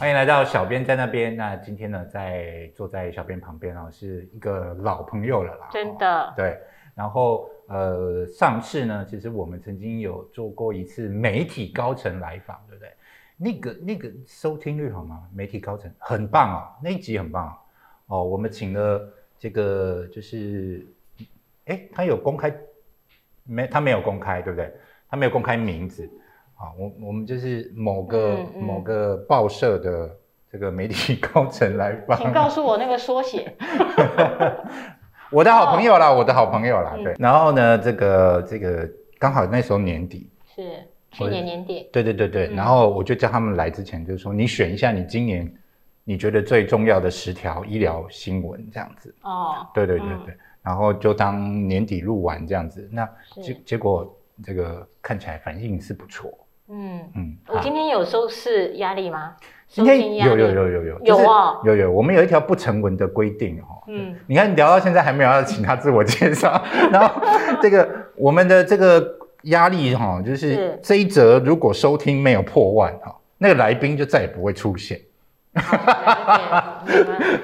欢迎来到小编在那边。那今天呢，在坐在小编旁边哦，是一个老朋友了啦。真的。对。然后呃，上次呢，其实我们曾经有做过一次媒体高层来访，对不对？那个那个收听率好吗？媒体高层很棒哦，那一集很棒哦。我们请了这个就是，哎，他有公开没？他没有公开，对不对？他没有公开名字。啊，我我们就是某个某个报社的这个媒体高层来访，请告诉我那个缩写。我的好朋友啦，我的好朋友啦，对。然后呢，这个这个刚好那时候年底，是去年年底。对对对对。然后我就叫他们来之前，就是说你选一下你今年你觉得最重要的十条医疗新闻这样子。哦。对对对对。然后就当年底录完这样子，那结结果这个看起来反应是不错。嗯嗯，我今天有收视压力吗？今天有有有有有有啊有有，我们有一条不成文的规定哦。嗯，你看聊到现在还没有要请他自我介绍，然后这个我们的这个压力哈，就是这一则如果收听没有破万哈，那个来宾就再也不会出现。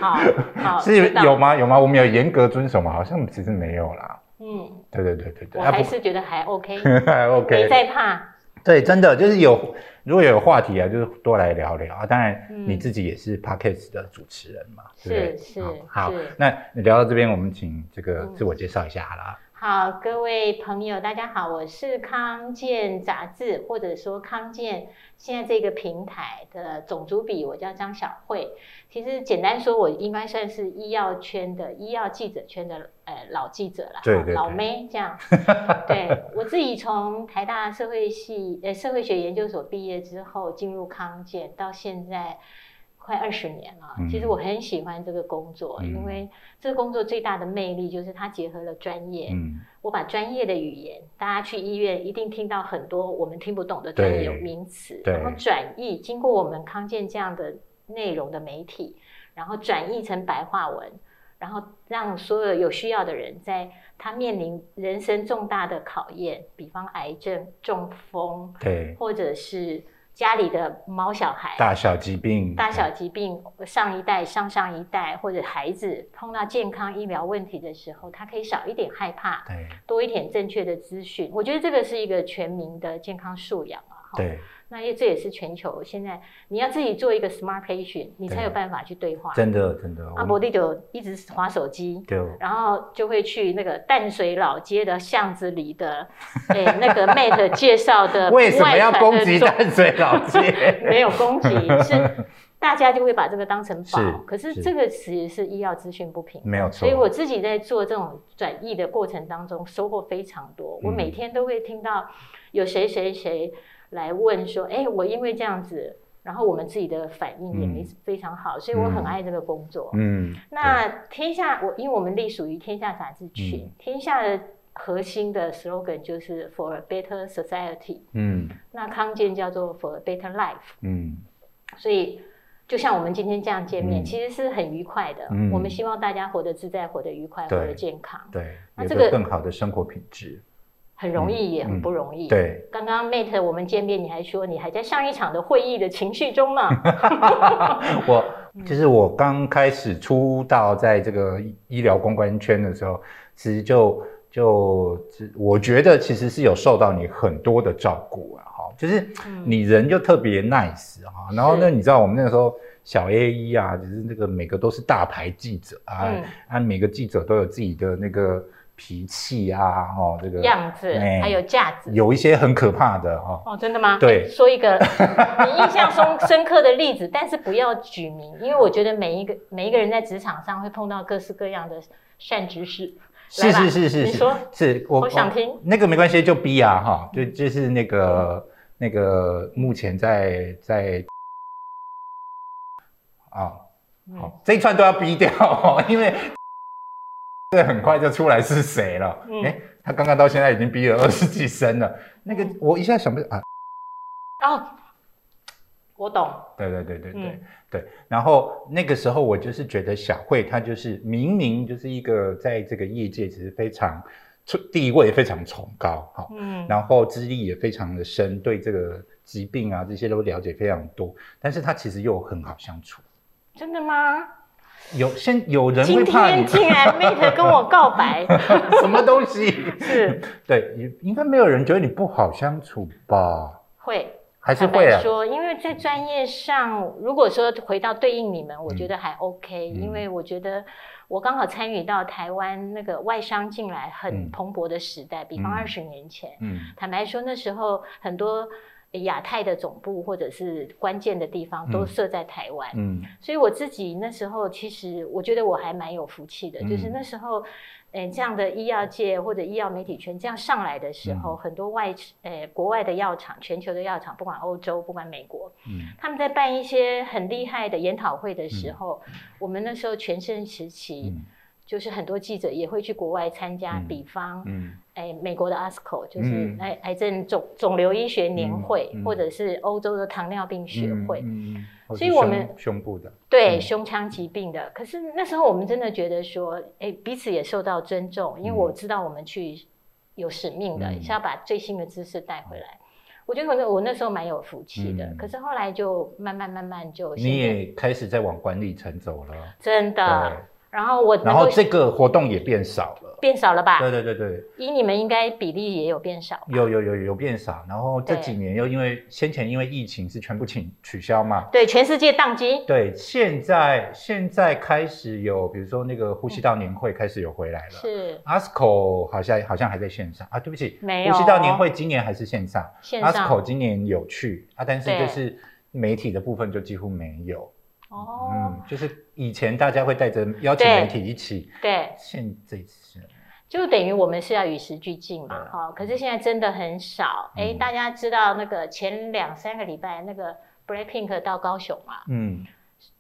好，好，是有吗？有吗？我们有严格遵守吗？好像其实没有啦。嗯，对对对对对，我还是觉得还 OK，还 OK，没在怕。对，真的就是有，如果有话题啊，就是多来聊聊啊。当然，你自己也是 podcast 的主持人嘛，是是。好，那聊到这边，我们请这个自我介绍一下好了。好，各位朋友，大家好，我是康健杂志或者说康健现在这个平台的总主笔，我叫张小慧。其实简单说，我应该算是医药圈的医药记者圈的呃老记者了，对 对，老妹这样。对我自己从台大社会系呃社会学研究所毕业之后，进入康健，到现在。快二十年了，其实我很喜欢这个工作，因为这个工作最大的魅力就是它结合了专业。嗯，我把专业的语言，大家去医院一定听到很多我们听不懂的专业名词，然后转译，经过我们康健这样的内容的媒体，然后转译成白话文，然后让所有有需要的人，在他面临人生重大的考验，比方癌症、中风，对，或者是。家里的猫小孩，大小疾病，大小疾病，上一代、上上一代或者孩子碰到健康医疗问题的时候，他可以少一点害怕，对，多一点正确的资讯。我觉得这个是一个全民的健康素养啊，对。那因为这也是全球现在你要自己做一个 smart patient，你才有办法去对话。真的真的。阿伯弟就一直划手机，对。然后就会去那个淡水老街的巷子里的，哎，那个 mate 介绍的。为什么要攻击淡水老街？没有攻击，是 大家就会把这个当成宝。可是这个其实是医药资讯不平。没有错。所以我自己在做这种转译的过程当中，收获非常多。我每天都会听到有谁谁谁。来问说，哎，我因为这样子，然后我们自己的反应也没非常好，所以我很爱这个工作。嗯，那天下我因为我们隶属于天下杂志群，天下的核心的 slogan 就是 For a better society。嗯，那康健叫做 For a better life。嗯，所以就像我们今天这样见面，其实是很愉快的。嗯，我们希望大家活得自在，活得愉快，活得健康。对，那这个更好的生活品质。很容易，也很不容易。对，刚刚 Mate 我们见面，你还说你还在上一场的会议的情绪中呢。我就是我刚开始出道在这个医疗公关圈的时候，其实就就我觉得其实是有受到你很多的照顾啊，哈，就是你人就特别 nice 哈。然后呢，你知道我们那个时候小 A 一啊，就是那个每个都是大牌记者啊，啊，每个记者都有自己的那个。脾气啊，哦，这个样子还有架子，有一些很可怕的哦。哦，真的吗？对，说一个 你印象中深刻的例子，但是不要举名，因为我觉得每一个每一个人在职场上会碰到各式各样的善知识。是是是是，你说是我想听那个没关系，就逼啊哈，就就是那个那个目前在在啊，好这一串都要逼掉，因为。这很快就出来是谁了？哎，他刚刚到现在已经逼了二十几声了。那个我一下想不啊，哦，我懂。对对对对对对。然后那个时候我就是觉得小慧她就是明明就是一个在这个业界其实非常地位非常崇高哈，嗯，然后资历也非常的深，对这个疾病啊这些都了解非常多，但是他其实又很好相处。真的吗？有先有人今会怕你天竟然 Mate 跟我告白，什么东西？是 对，应应该没有人觉得你不好相处吧？会。还是会啊。说，因为在专业上，如果说回到对应你们，我觉得还 OK，、嗯因为我觉得我刚好参与到台湾那个外商进来很嗯蓬勃的时代，比方嗯二十年前，嗯坦白说那时候很多亚太的总部或者是关键的地方都嗯。设在台湾，嗯。所以我自己那时候其实我觉得我还蛮有福气的，就是嗯。那时候，呃，这样的医药界或者医药媒体圈这样上来的时候，嗯。很多外呃国外的药厂、全球的药厂，不管欧洲、不管美国，嗯。他们在办一些很厉害的研讨会的时候，我们那时候全盛时期，嗯就是很多记者也会去国外参加，嗯比方。嗯。哎，美国的 ASCO 就是嗯。癌癌症肿肿瘤医学年会，或者是欧洲的糖尿病学会，嗯嗯。所以我们胸部的，对嗯。胸腔疾病的，可是那时候我们真的觉得说，哎，彼此也受到尊重，因为嗯。我知道我们去有使命的，嗯。是要把最新的知识带回来。我觉得我那我那时候蛮有福气的，嗯。可是后来就慢慢慢慢就你也开始在往管理层走了，真的对，然后我然后够这个活动也变少了。变少了吧？对对对对，以你们应该比例也有变少，有有有有变少，然后这对。几年又因为先前因为疫情是全部请取消嘛，对，全世界宕机，对，现在现在开始有，比如说那个呼吸道年会开始有回来了。是。ASCO 好像好像还在线上。啊，对不起，没有。呼吸道年会今年还是线上。线上，ASCO 今年有去。啊，但是就是媒体的部分就几乎没有。哦，嗯，就是以前大家会带着邀请对媒体一起，对，现这次就等于我们是要与时俱进嘛，对。哈、可是现在真的很少。哎、嗯。大家知道那个前两三个礼拜那个 Blackpink 到高雄嘛，嗯。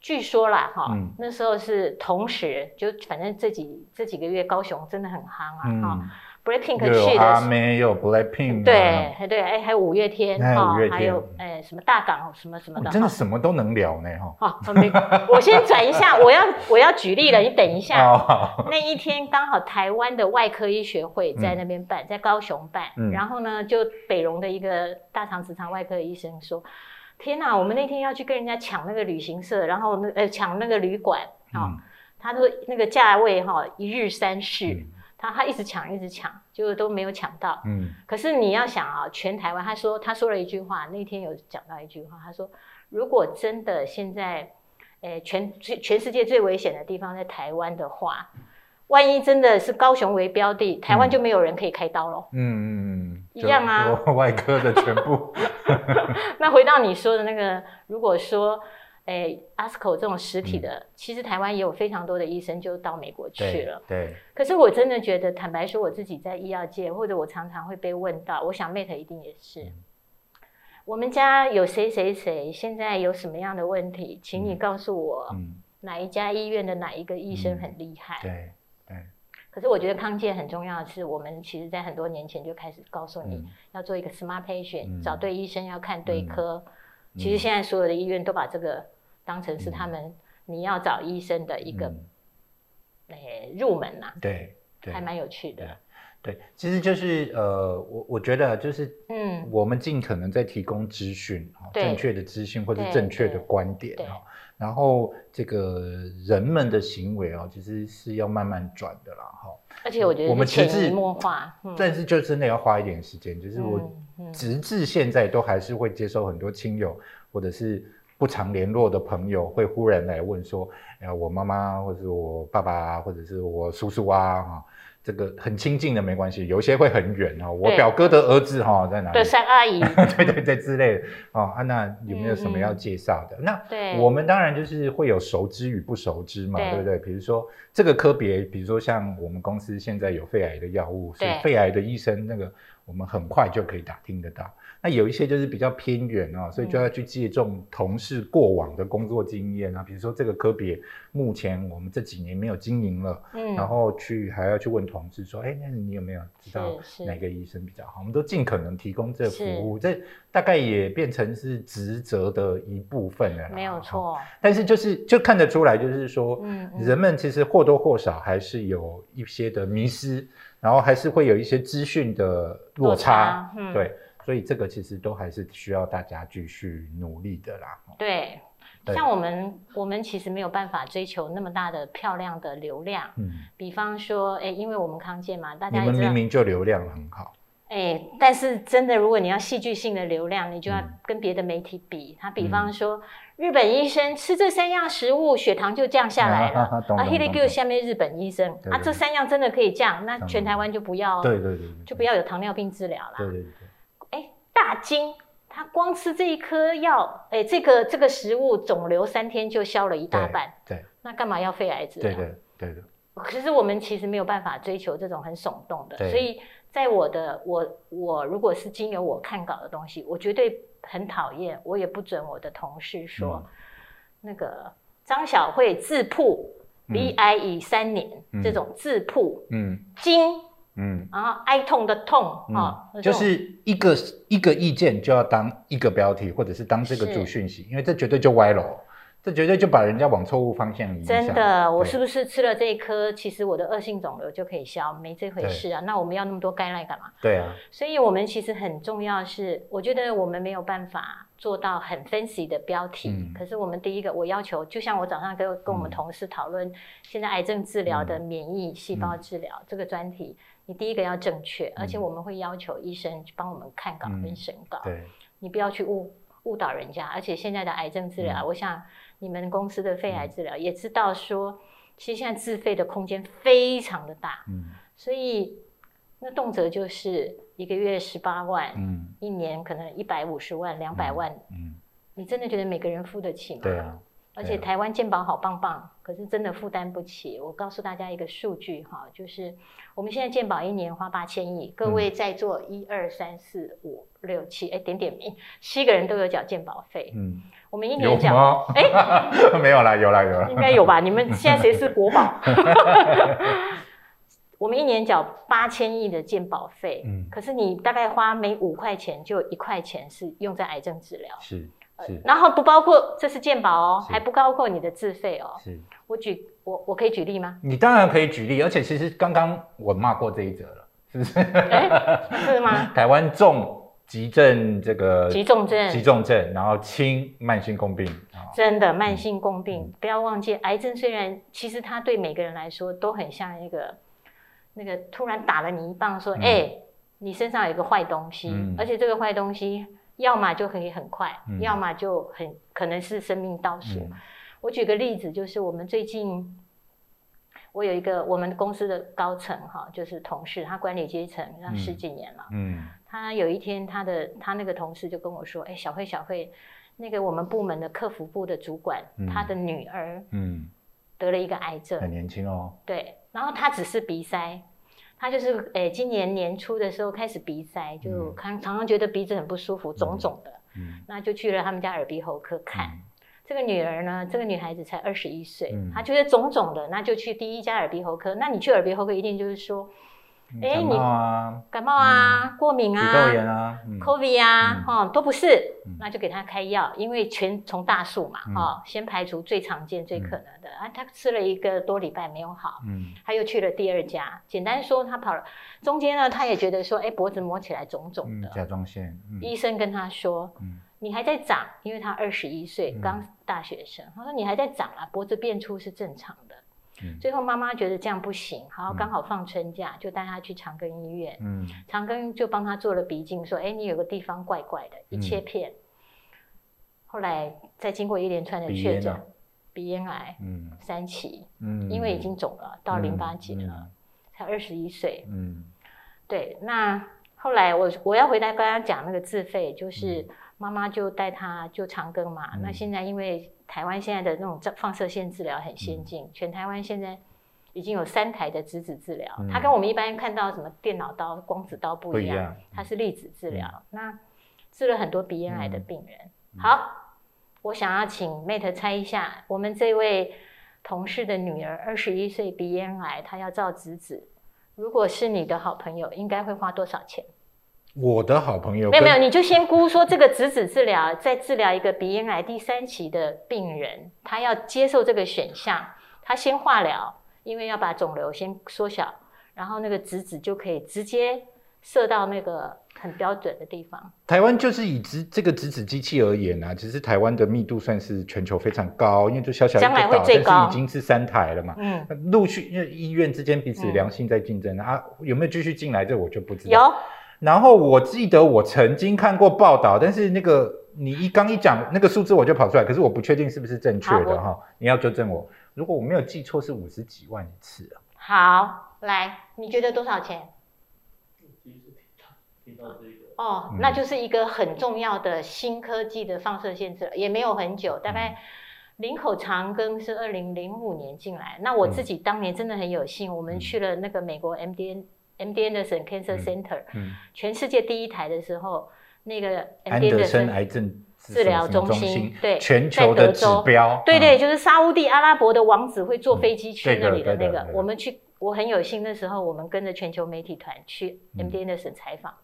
据说啦，哈、嗯。那时候是同时，就反正这几这几个月高雄真的很夯啊，哈、嗯，Blackpink 又去有阿的。妹，又有 Blackpink，啊。对，还对，哎，还有五月天还有哈五月天。还有哎什么大港什么什么的，哦真的什么都能聊呢，哈。好，没，我先转一下，我要我要举例了，你等一下。哦，那一天刚好台湾的外科医学会在那边办，在高雄办，嗯。然后呢，就北荣的一个大肠直肠外科医生说：“天哪，我们那天要去跟人家抢那个旅行社，然后那呃抢那个旅馆啊、嗯。他说那个价位哈、一日三市，嗯他他一直抢一直抢，结果都没有抢到。嗯可是你要想啊，全台湾，他说他说了一句话，那天有讲到一句话，他说如果真的现在，诶，全全全世界最危险的地方在台湾的话，万一真的是高雄为标的，台湾就没有人可以开刀咯。嗯嗯嗯，一样啊外科的全部 那回到你说的那个，如果说。诶 a s c o 这种实体的，其实台湾也有非常多的医生就到美国去了。对，可是我真的觉得，坦白说，我自己在医药界，或者我常常会被问到，我想 Mate 一定也是。嗯我们家有谁谁谁现在有什么样的问题，请你告诉我嗯哪一家医院的哪一个医生很厉害。对对，可是我觉得康健很重要的是，我们其实在很多年前就开始告诉你嗯要做一个 smart patient，、嗯找对医生要看对嗯科。其实现在所有的医院都把这个当成是他们你要找医生的一个嗯诶、入门呐、对对还蛮有趣的。对，其实就是呃，我我觉得就是嗯，我们尽可能在提供资讯，哦正确的资讯或者正确的观点对哦，然后这个人们的行为哦，其实是要慢慢转的啦，哈。而且我觉得我们直至移默化。嗯但是就真的要花一点时间，就是我直至现在都还是会接受很多亲友或者是不常联络的朋友会忽然来问说，哎呀，我妈妈或者是我爸爸啊或者是我叔叔啊，哈，这个很亲近的没关系，有些会很远哦，我表哥的儿子哈在哪里对，？三阿姨，对对对之类的哦啊，那有没有什么要介绍的？那对，我们当然就是会有熟知与不熟知嘛，对对不对？比如说这个科别，比如说像我们公司现在有肺癌的药物，所以肺癌的医生那个我们很快就可以打听得到。那有一些就是比较偏远啊、所以就要去借重同事过往的工作经验啊，比如说这个科别目前我们这几年没有经营了，嗯然后去还要去问同事说，哎，那你有没有知道哪个医生比较好？我们都尽可能提供这服务，这大概也变成是职责的一部分了啦。没有哈。错，但是就是就看得出来，就是说，嗯嗯人们其实或多或少还是有一些的迷失，然后还是会有一些资讯的落差。落差嗯对，所以这个其实都还是需要大家继续努力的啦。对，像我们我们其实没有办法追求那么大的漂亮的流量。嗯，比方说，哎，因为我们康健嘛，大家你们明明就流量很好。哎，但是真的，如果你要戏剧性的流量，你就要跟别的媒体比。他比方说，日本医生吃这三样食物，血糖就降下来了。啊 h e l i g o 下面日本医生啊，这三样真的可以降，那全台湾就不要，对对对，就不要有糖尿病治疗了。对对对。哎，大金他光吃这一颗药，哎，这个这个食物肿瘤三天就消了一大半。对。那干嘛要肺癌治疗？对对对的。可是我们其实没有办法追求这种很耸动的，所以。在我的我我如果是经由我看稿的东西，我绝对很讨厌，我也不准我的同事说那个张小慧自曝离癌已三年这种自曝，嗯，惊，嗯，然后哀痛的痛啊，就是一个一个意见就要当一个标题，或者是当这个主讯息，因为这绝对就歪了。这绝对就把人家往错误方向引。真的，我是不是吃了这一颗，其实我的恶性肿瘤就可以消？没这回事啊！那我们要那么多概念干嘛？对啊。所以，我们其实很重要是，我觉得我们没有办法做到很 fancy 的标题。嗯。可是，我们第一个，我要求，就像我早上跟跟我们同事讨论，现在癌症治疗的免疫细胞治疗这个专题，你第一个要正确，而且我们会要求医生帮我们看稿跟审稿。对。你不要去误误导人家，而且现在的癌症治疗，我想。你们公司的肺癌治疗也知道说，其实现在自费的空间非常的大，嗯，所以那动辄就是一个月十八万，嗯，一年可能一百五十万、两百万，嗯，你真的觉得每个人付得起吗？对啊。而且台湾健保好棒棒，可是真的负担不起。我告诉大家一个数据哈，就是我们现在健保一年花八千亿，各位在座一二三四五六七，哎，点点名，七个人都有缴健保费。嗯，我们一年缴，哎，没有啦，有啦，有啦，应该有吧？你们现在谁是国宝？我们一年缴八千亿的健保费，嗯，可是你大概花每五块钱就一块钱是用在癌症治疗，是。然后不包括这是健保哦，还不包括你的自费哦。是，我举我我可以举例吗？你当然可以举例，而且其实刚刚我骂过这一则了，是不是？是吗？台湾重急症这个急重症，急重症，然后轻慢性共病真的慢性共病，不要忘记，癌症虽然其实它对每个人来说都很像一个那个突然打了你一棒，说哎，你身上有一个坏东西，而且这个坏东西。要么就可以很快，要么就很可能是生命倒数。我举个例子，就是我们最近，我有一个我们公司的高层哈，就是同事，他管理阶层那十几年了。嗯，他有一天，他的他那个同事就跟我说：“哎，小慧，小慧，那个我们部门的客服部的主管，他的女儿，嗯，得了一个癌症，很年轻哦。对，然后他只是鼻塞。”他就是诶，今年年初的时候开始鼻塞，就常常常觉得鼻子很不舒服，肿肿的。嗯，那就去了他们家耳鼻喉科看。这个女儿呢，这个女孩子才二十一岁，她觉得肿肿的，那就去第一家耳鼻喉科。那你去耳鼻喉科一定就是说。哎，你感冒啊，过敏啊，鼻窦炎啊，COVID 啊，哈，都不是，那就给他开药，因为全从大数嘛，哈，先排除最常见、最可能的啊。他吃了一个多礼拜没有好，嗯，他又去了第二家。简单说，他跑了中间呢，他也觉得说，哎，脖子摸起来肿肿的，甲状腺。医生跟他说，嗯，你还在长，因为他二十一岁，刚大学生，他说你还在长啊，脖子变粗是正常的。最后妈妈觉得这样不行，好，刚好放春假，就带他去长庚医院。嗯，长庚就帮他做了鼻镜，说：“哎，你有个地方怪怪的，一切片。”后来再经过一连串的确诊，鼻咽癌，嗯，三期，嗯，因为已经肿了到淋巴结了，才二十一岁，嗯，对。那后来我我要回答刚刚讲那个自费，就是妈妈就带他就长庚嘛。那现在因为台湾现在的那种放射线治疗很先进，全台湾现在已经有三台的质子治疗，它跟我们一般看到什么电脑刀、光子刀不一样，它是粒子治疗。那治了很多鼻咽癌的病人。好，我想要请 Mate 猜一下，我们这位同事的女儿二十一岁鼻咽癌，她要照质子，如果是你的好朋友，应该会花多少钱？我的好朋友没有没有，你就先估说这个质子治疗在治疗一个鼻咽癌第三期的病人，他要接受这个选项，他先化疗，因为要把肿瘤先缩小，然后那个质子就可以直接射到那个很标准的地方。台湾就是以直这个直指机器而言啊，其实台湾的密度算是全球非常高，因为就小小一个岛，但是已经是三台了嘛。嗯，陆续因为医院之间彼此良性在竞争啊，有没有继续进来这我就不知道。有。然后我记得我曾经看过报道，但是那个你一刚一讲那个数字我就跑出来，可是我不确定是不是正确的哈，你要纠正我。如果我没有记错，是五十几万一次啊。好，来，你觉得多少钱？哦，那就是一个很重要的新科技的放射线治疗，也没有很久，大概林口长庚是二零零五年进来。那我自己当年真的很有幸，我们去了那个美国 MD MD Anderson Cancer Center，全世界第一台的时候，那个安德森癌症治疗中心，对，全球的指标，对对，就是沙地阿拉伯的王子会坐飞机去那里的那个，我们去，我很有幸，那时候我们跟着全球媒体团去 MD Anderson 采访。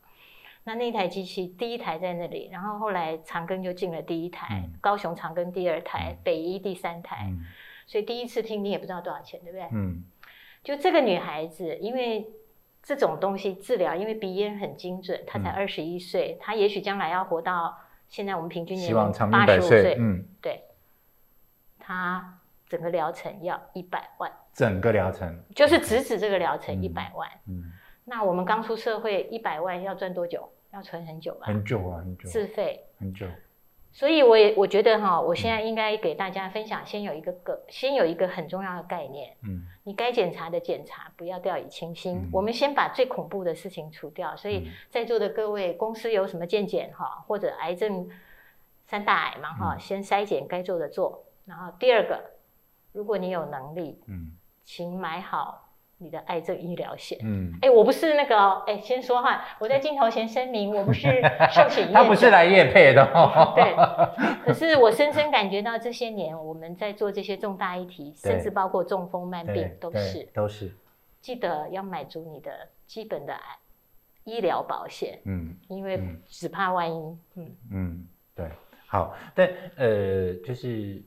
那那台机器第一台在那里，然后后来长庚就进了第一台，高雄长庚第二台，北医第三台，所以第一次听你也不知道多少钱，对不对？嗯，就这个女孩子，因为这种东西治疗，因为鼻咽很精准，他才二十一岁，他也许将来要活到现在我们平均年龄八十五岁，嗯，对，他整个疗程要一百万，整个疗程就是直指这个疗程一百万，嗯。那我们刚出社会，一百万要赚多久？要存很久吧？很久啊，很久。自费很久。所以我也我觉得哈，我现在应该给大家分享，先有一个个，先有一个很重要的概念。嗯。你该检查的检查，不要掉以轻心。我们先把最恐怖的事情除掉。所以在座的各位，公司有什么健检哈，或者癌症三大癌嘛哈，先筛检该做的做。然后第二个，如果你有能力，嗯，请买好。你的癌症医疗险，嗯，哎，我不是那个，哎，先说哈，我在镜头前声明，我不是寿险业，他不是来验配的，对。可是我深深感觉到这些年我们在做这些重大议题，甚至包括中风慢病，都是。都是。记得要买足你的基本的医疗保险，嗯，因为只怕万一，嗯。嗯，对，好，但呃，就是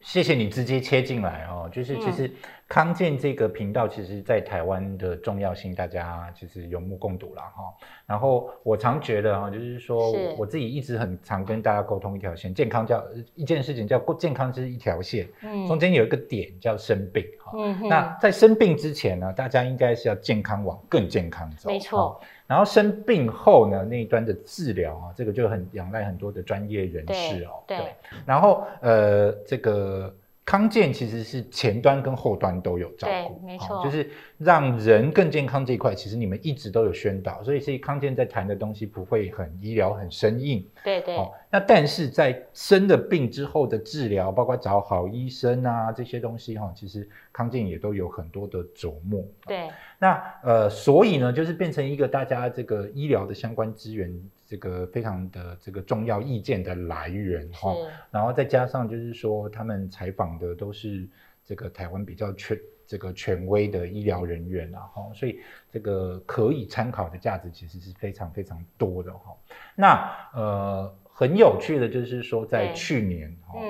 谢谢你直接切进来哦，就是其实。康健这个频道，其实在台湾的重要性，大家其实有目共睹了哈。然后我常觉得哈，就是说我自己一直很常跟大家沟通一条线，健康叫一件事情叫健康是一条线，嗯，中间有一个点叫生病哈。嗯，那在生病之前呢，大家应该是要健康往更健康走，没错。然后生病后呢，那一端的治疗啊，这个就很仰赖很多的专业人士哦。对，然后呃，这个。康健其实是前端跟后端都有照顾，没错，就是让人更健康这一块，其实你们一直都有宣导，所以所以康健在谈的东西不会很医疗很生硬，对对。那但是在生了病之后的治疗，包括找好医生啊这些东西哈，其实康健也都有很多的琢磨。对，那呃，所以呢，就是变成一个大家这个医疗的相关资源。这个非常的这个重要意见的来源哈，然后再加上就是说他们采访的都是这个台湾比较权这个权威的医疗人员然后所以这个可以参考的价值其实是非常非常多的哈。那呃很有趣的就是说在去年哈，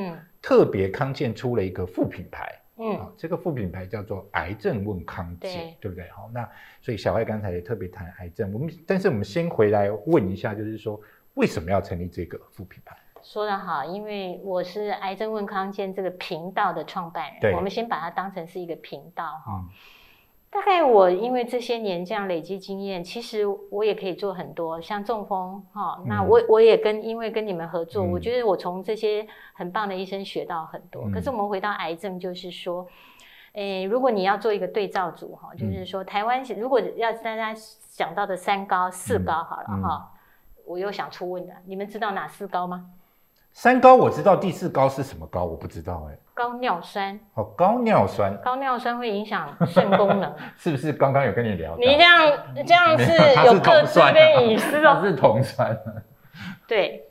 特别康健出了一个副品牌。嗯，这个副品牌叫做癌症问康健，对不对？好，那所以小艾刚才也特别谈癌症，我们但是我们先回来问一下，就是说为什么要成立这个副品牌？说得好，因为我是癌症问康健这个频道的创办人，我们先把它当成是一个频道哈。大概我因为这些年这样累积经验，其实我也可以做很多，像中风哈。那我我也跟因为跟你们合作，我觉得我从这些很棒的医生学到很多。可是我们回到癌症，就是说，诶，如果你要做一个对照组哈，就是说台湾如果要大家想到的三高四高好了哈，我又想出问的，你们知道哪四高吗？三高我知道，第四高是什么高？我不知道哎。高尿酸。哦，高尿酸。高尿酸会影响肾功能。是不是刚刚有跟你聊？你这样这样是有各自跟隐私哦。是酮酸。对，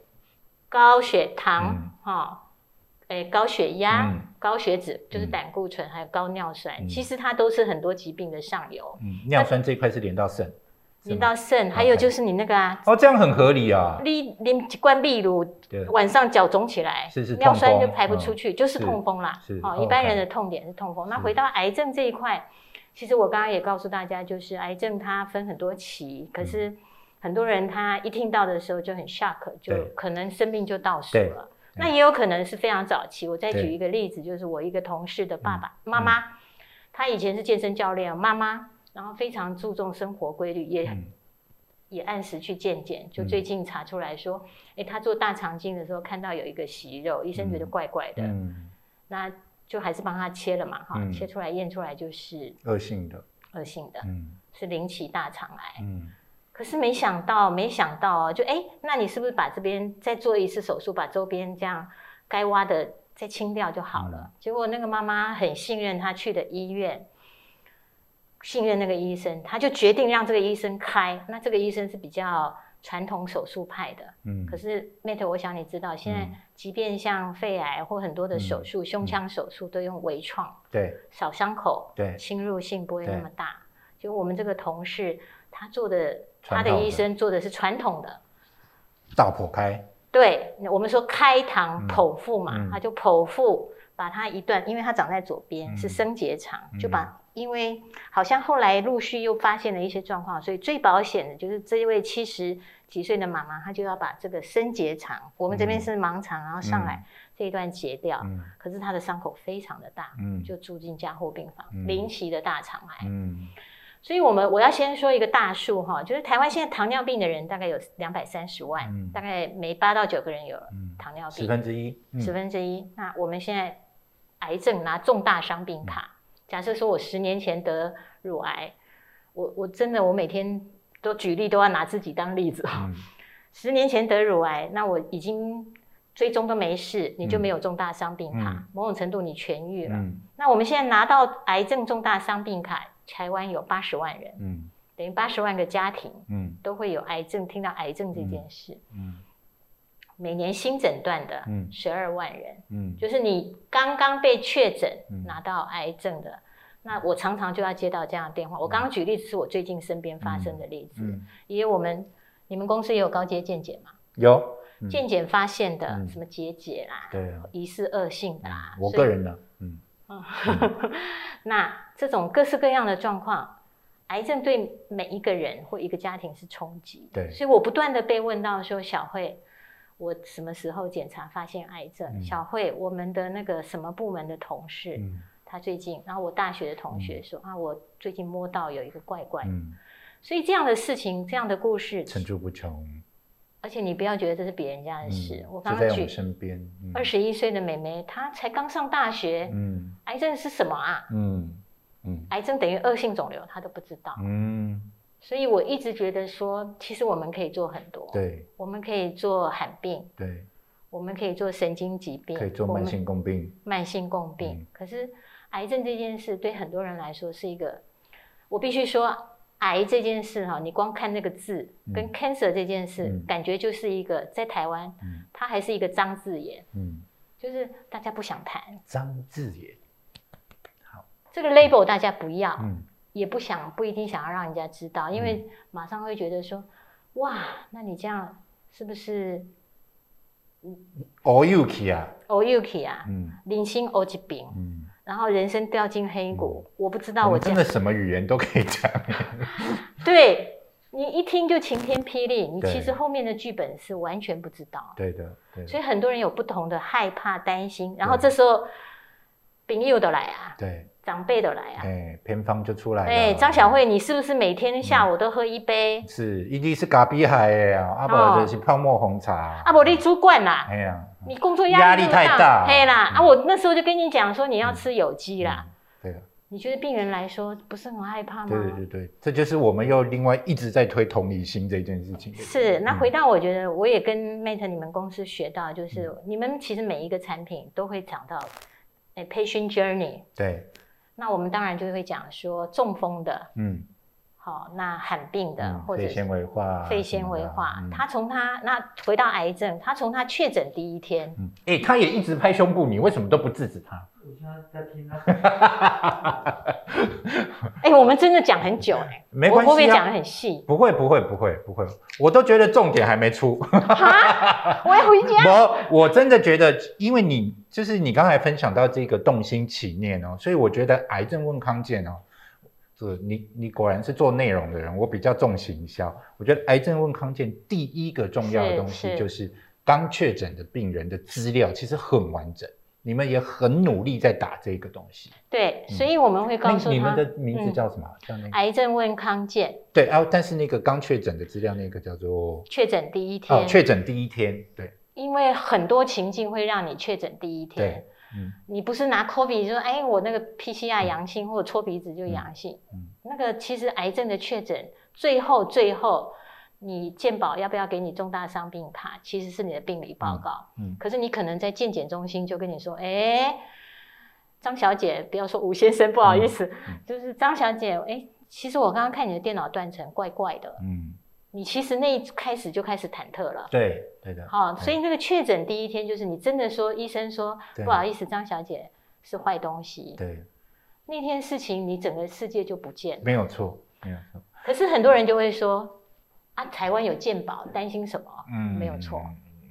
高血糖哈，哎，高血压、高血脂就是胆固醇，还有高尿酸，其实它都是很多疾病的上游。嗯，尿酸这一块是连到肾。淋到肾，还有就是你那个啊，哦，这样很合理啊。你淋一罐秘鲁，晚上脚肿起来，是是，尿酸就排不出去，就是痛风啦。是，哦，一般人的痛点是痛风。那回到癌症这一块，其实我刚刚也告诉大家，就是癌症它分很多期，可是很多人他一听到的时候就很 shock，就可能生病就到手了。那也有可能是非常早期。我再举一个例子，就是我一个同事的爸爸、妈嗯妈，他以前是健身教练，妈妈，然后非常注重生活规律，也、嗯。也按时去健检。就嗯。最近查出来说，诶，他做大肠镜的时候看到有一个息肉，医生觉得怪怪的，嗯，那就还是帮他切了嘛，哈、嗯。切出来验出来就是恶性的，恶性的，嗯。是零期大肠癌。嗯。可是没想到，没想到哦，就哎，那你是不是把这边再做一次手术，把周边这样该挖的再清掉就好了？结果那个妈妈很信任她去的医院，信任那个医生，他就决定让这个医生开。那这个医生是比较传统手术派的，嗯，可是 Mate，我想你知道，现在嗯即便像肺癌或很多的手术，胸腔手术都用微创，对小伤口，对侵入性不会那么大。就我们这个同事，他做的，他的医生做的是传统的，大剖开，对，我们说开膛剖腹嘛，嗯他就剖腹把它一段，因为它长在左边、嗯是升结肠，嗯就把因为好像后来陆续又发现了一些状况，所以最保险的就是这一位七十几岁的妈妈，她就要把这个升结肠，我们这边嗯。是盲肠，然后上来这一段截掉，嗯。可是她的伤口非常的大，嗯。就住进加护病房，嗯。零期的大肠癌。嗯。所以，我们我要先说一个大数哈，就是台湾现在糖尿病的人大概有两百三十万，嗯。大概每八到九个人有糖尿病，十分之一，嗯。十分之一。那我们现在癌症拿重大伤病卡，假设说我十年前得乳癌，我我真的我每天都举例都要拿自己当例子哦。嗯。十年前得乳癌，那我已经追踪都没事，你就没有重大伤病卡，嗯。某种程度你痊愈了。嗯。那我们现在拿到癌症重大伤病卡，台湾有八十万人，嗯。等于八十万个家庭嗯。都会有癌症，听到癌症这件事。嗯每年新诊断的嗯。十二万人，嗯。就是你刚刚被确诊嗯。拿到癌症的，那我常常就要接到这样的电话。我刚刚举例子是我最近身边发生的例子，嗯，也有我们你们公司也有高阶健检嘛？有，嗯。健检发现的嗯。什么结节啦，对啊，疑似恶性的啦，我个人的，嗯。那这种各式各样的状况，癌症对每一个人或一个家庭是冲击。对。所以我不断的被问到说，小慧，我什么时候检查发现癌症？嗯小慧，我们的那个什么部门的同事，嗯他最近，然后我大学的同学说、啊，我最近摸到有一个怪怪的。嗯，所以这样的事情，这样的故事，层出不穷，而且你不要觉得这是别人家的事。嗯我刚刚举身边，嗯二十一岁的妹妹，她才刚上大学，嗯癌症是什么啊？嗯嗯癌症等于恶性肿瘤，她都不知道。嗯，所以我一直觉得说，其实我们可以做很多，对。我们可以做罕病，对，我们可以做神经疾病，可以做慢性共病，慢性共病。嗯。可是癌症这件事对很多人来说是一个，我必须说，癌这件事哈，你光看那个字，嗯。跟 cancer 这件事，嗯。感觉就是一个在台湾，嗯。它还是一个脏字眼，嗯，就是大家不想谈脏字眼，好，这个 label，大家不要，嗯也不想不一定想要让人家知道，因为马上会觉得说，哇，那你这样是不是哦 Yuki 啊 k 啊，嗯零星疾病，嗯，然后人生掉进黑谷，我不知道我真的什么语言都可以讲，对你一听就晴天霹雳，你其实后面的剧本是完全不知道，对的对的。所以很多人有不同的害怕、担心，然后这时候朋友都来啊，对，长辈都来啊，哎，偏方就出来了，哎，张小慧，你是不是每天下午都喝一杯？是，一定是咖比海的啊，啊哦。不就是泡沫红茶，啊，不，你主管啦，哎呀，你工作压力太大。嘿啦，啊，嗯我那时候就跟你讲说你要吃有机啦，嗯对的。你觉得病人来说不是很害怕吗？对对对。对，这就是我们又另外一直在推同理心这件事情。是，那嗯回到我觉得，我也跟 Mate 你们公司学到，就是嗯。你们其实每一个产品都会讲到，哎，patient journey。对，那我们当然就会讲说中风的，嗯，好，那罕病的，嗯或者肺纤维化，肺纤维化他从他那回到癌症，他从他确诊第一天，嗯，哎，他也一直拍胸部，你为什么都不制止他？我现在在听他。哎，我们真的讲很久哎，没关系啊我会不会讲的很细？不会不会不会不会，我都觉得重点还没出。哈，我要回家。我，我真的觉得，因为你就是你刚才分享到这个动心起念哦，所以我觉得癌症问康健哦，这你你果然是做内容的人，我比较重行销。我觉得癌症问康健第一个重要的东西就是刚确诊的病人的资料其实很完整，你们也很努力在打这个东西。对，所以我们会告那诉他，你们的名字嗯叫什么？叫那个？癌症问康健，对啊，但是那个刚确诊的资料那个叫做确诊第一天，哦，确诊第一天，对。因为很多情境会让你确诊第一天。对，，嗯。你不是拿 COVID 说，哎，我那个 PCR 阳性或者搓鼻子就阳性，嗯。那个其实癌症的确诊，最后最后你健保要不要给你重大伤病卡，其实是你的病理报告，嗯可是你可能在健检中心就跟你说，哎，张小姐，不要说吴先生，不好意思，嗯 就是张小姐，哎，其实我刚刚看你的电脑断层怪怪的，嗯，你其实那一开始就开始忐忑了。对对的，好、对所以那个确诊第一天就是你真的说，医生说不好意思，张小姐是坏东西。对，那天事情你整个世界就不见了。没有错，没有错，可是很多人就会说啊，台湾有健保，担心什么？嗯，没有错，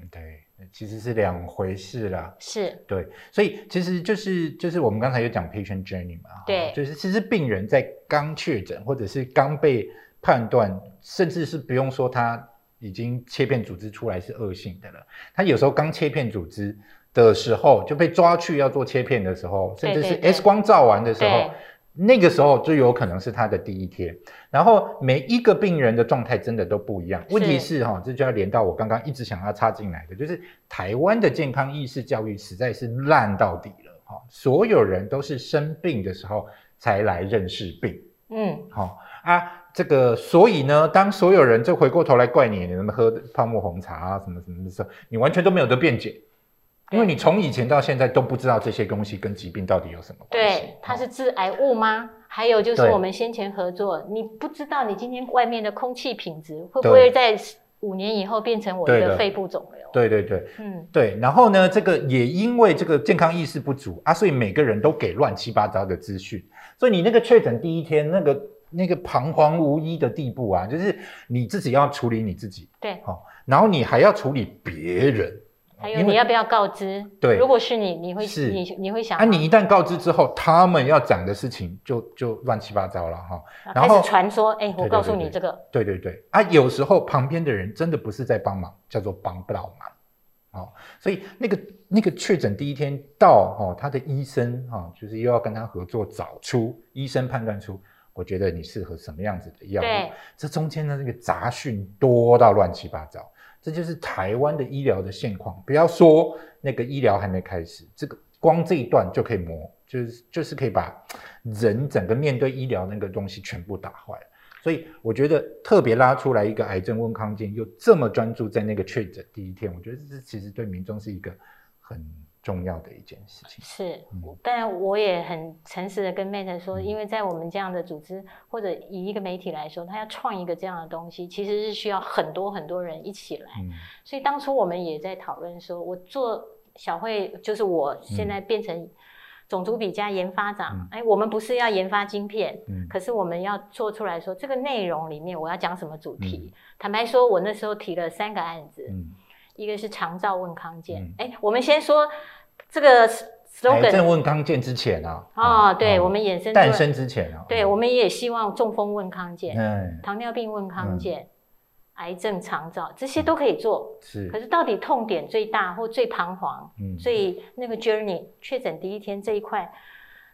嗯，对，其实是两回事啦。是对，所以其实就是就是我们刚才有讲 patient journey 嘛，对就是其实病人在刚确诊或者是刚被判断，甚至是不用说他已经切片组织出来是恶性的了，他有时候刚切片组织的时候就被抓去要做切片的时候，甚至是 X 光照完的时候对。那个时候就有可能是他的第一天，然后每一个病人的状态真的都不一样。问题是。哈，这就要连到我刚刚一直想要插进来的，就是台湾的健康意识教育实在是烂到底了哈，所有人都是生病的时候才来认识病，嗯，好啊，这个所以呢，当所有人就回过头来怪你，你们喝泡沫红茶啊什么什么的时候，你完全都没有得辩解。因为你从以前到现在都不知道这些东西跟疾病到底有什么关系。对，它是致癌物吗？还有就是我们先前合作，你不知道你今天外面的空气品质会不对会在五年以后变成我的肺部肿瘤？对对对嗯，对，然后呢，这个也因为这个健康意识不足啊，所以每个人都给乱七八糟的资讯，所以你那个确诊第一天那个那个彷徨无依的地步啊，就是你自己要处理你自己，对。好、然后你还要处理别人。还有你要不要告知？对如果是你，你会是你你会想啊，你一旦告知之后，他们要讲的事情就就乱七八糟了哈。然后始传说，哎，我告诉你这个，对对对啊，有时候旁边的人真的不是在帮忙，叫做帮不到忙。哦，所以那个那个确诊第一天到哦，他的医生哈、哦，就是又要跟他合作找出医生判断出，我觉得你适合什么样子的药物对。这中间的那个杂讯多到乱七八糟，这就是台湾的医疗的现况。不要说那个医疗还没开始，这个光这一段就可以磨，就是就是可以把人整个面对医疗那个东西全部打坏了。所以我觉得特别拉出来一个癌症温康健，又这么专注在那个确诊第一天，我觉得这其实对民众是一个很重要的一件事情。是嗯，但我也很诚实的跟 Mate 说，嗯。因为在我们这样的组织或者以一个媒体来说，他要创一个这样的东西，其实是需要很多很多人一起来。嗯。所以当初我们也在讨论说，我做小慧，就是我现在变成种族比加研发长，嗯。哎，我们不是要研发晶片，嗯。可是我们要做出来说这个内容里面我要讲什么主题。嗯。坦白说，我那时候提了三个案子，嗯，一个是长照问康健嗯，哎、我们先说这个癌 slogan 症问康健之前啊，哦，对，哦我们衍生出诞，生之前啊，对，我们也希望中风问康健、嗯糖尿病问康健、癌症长照这些都可以做，是。可是到底痛点最大或最彷徨、嗯最那个 journey 确诊第一天这一块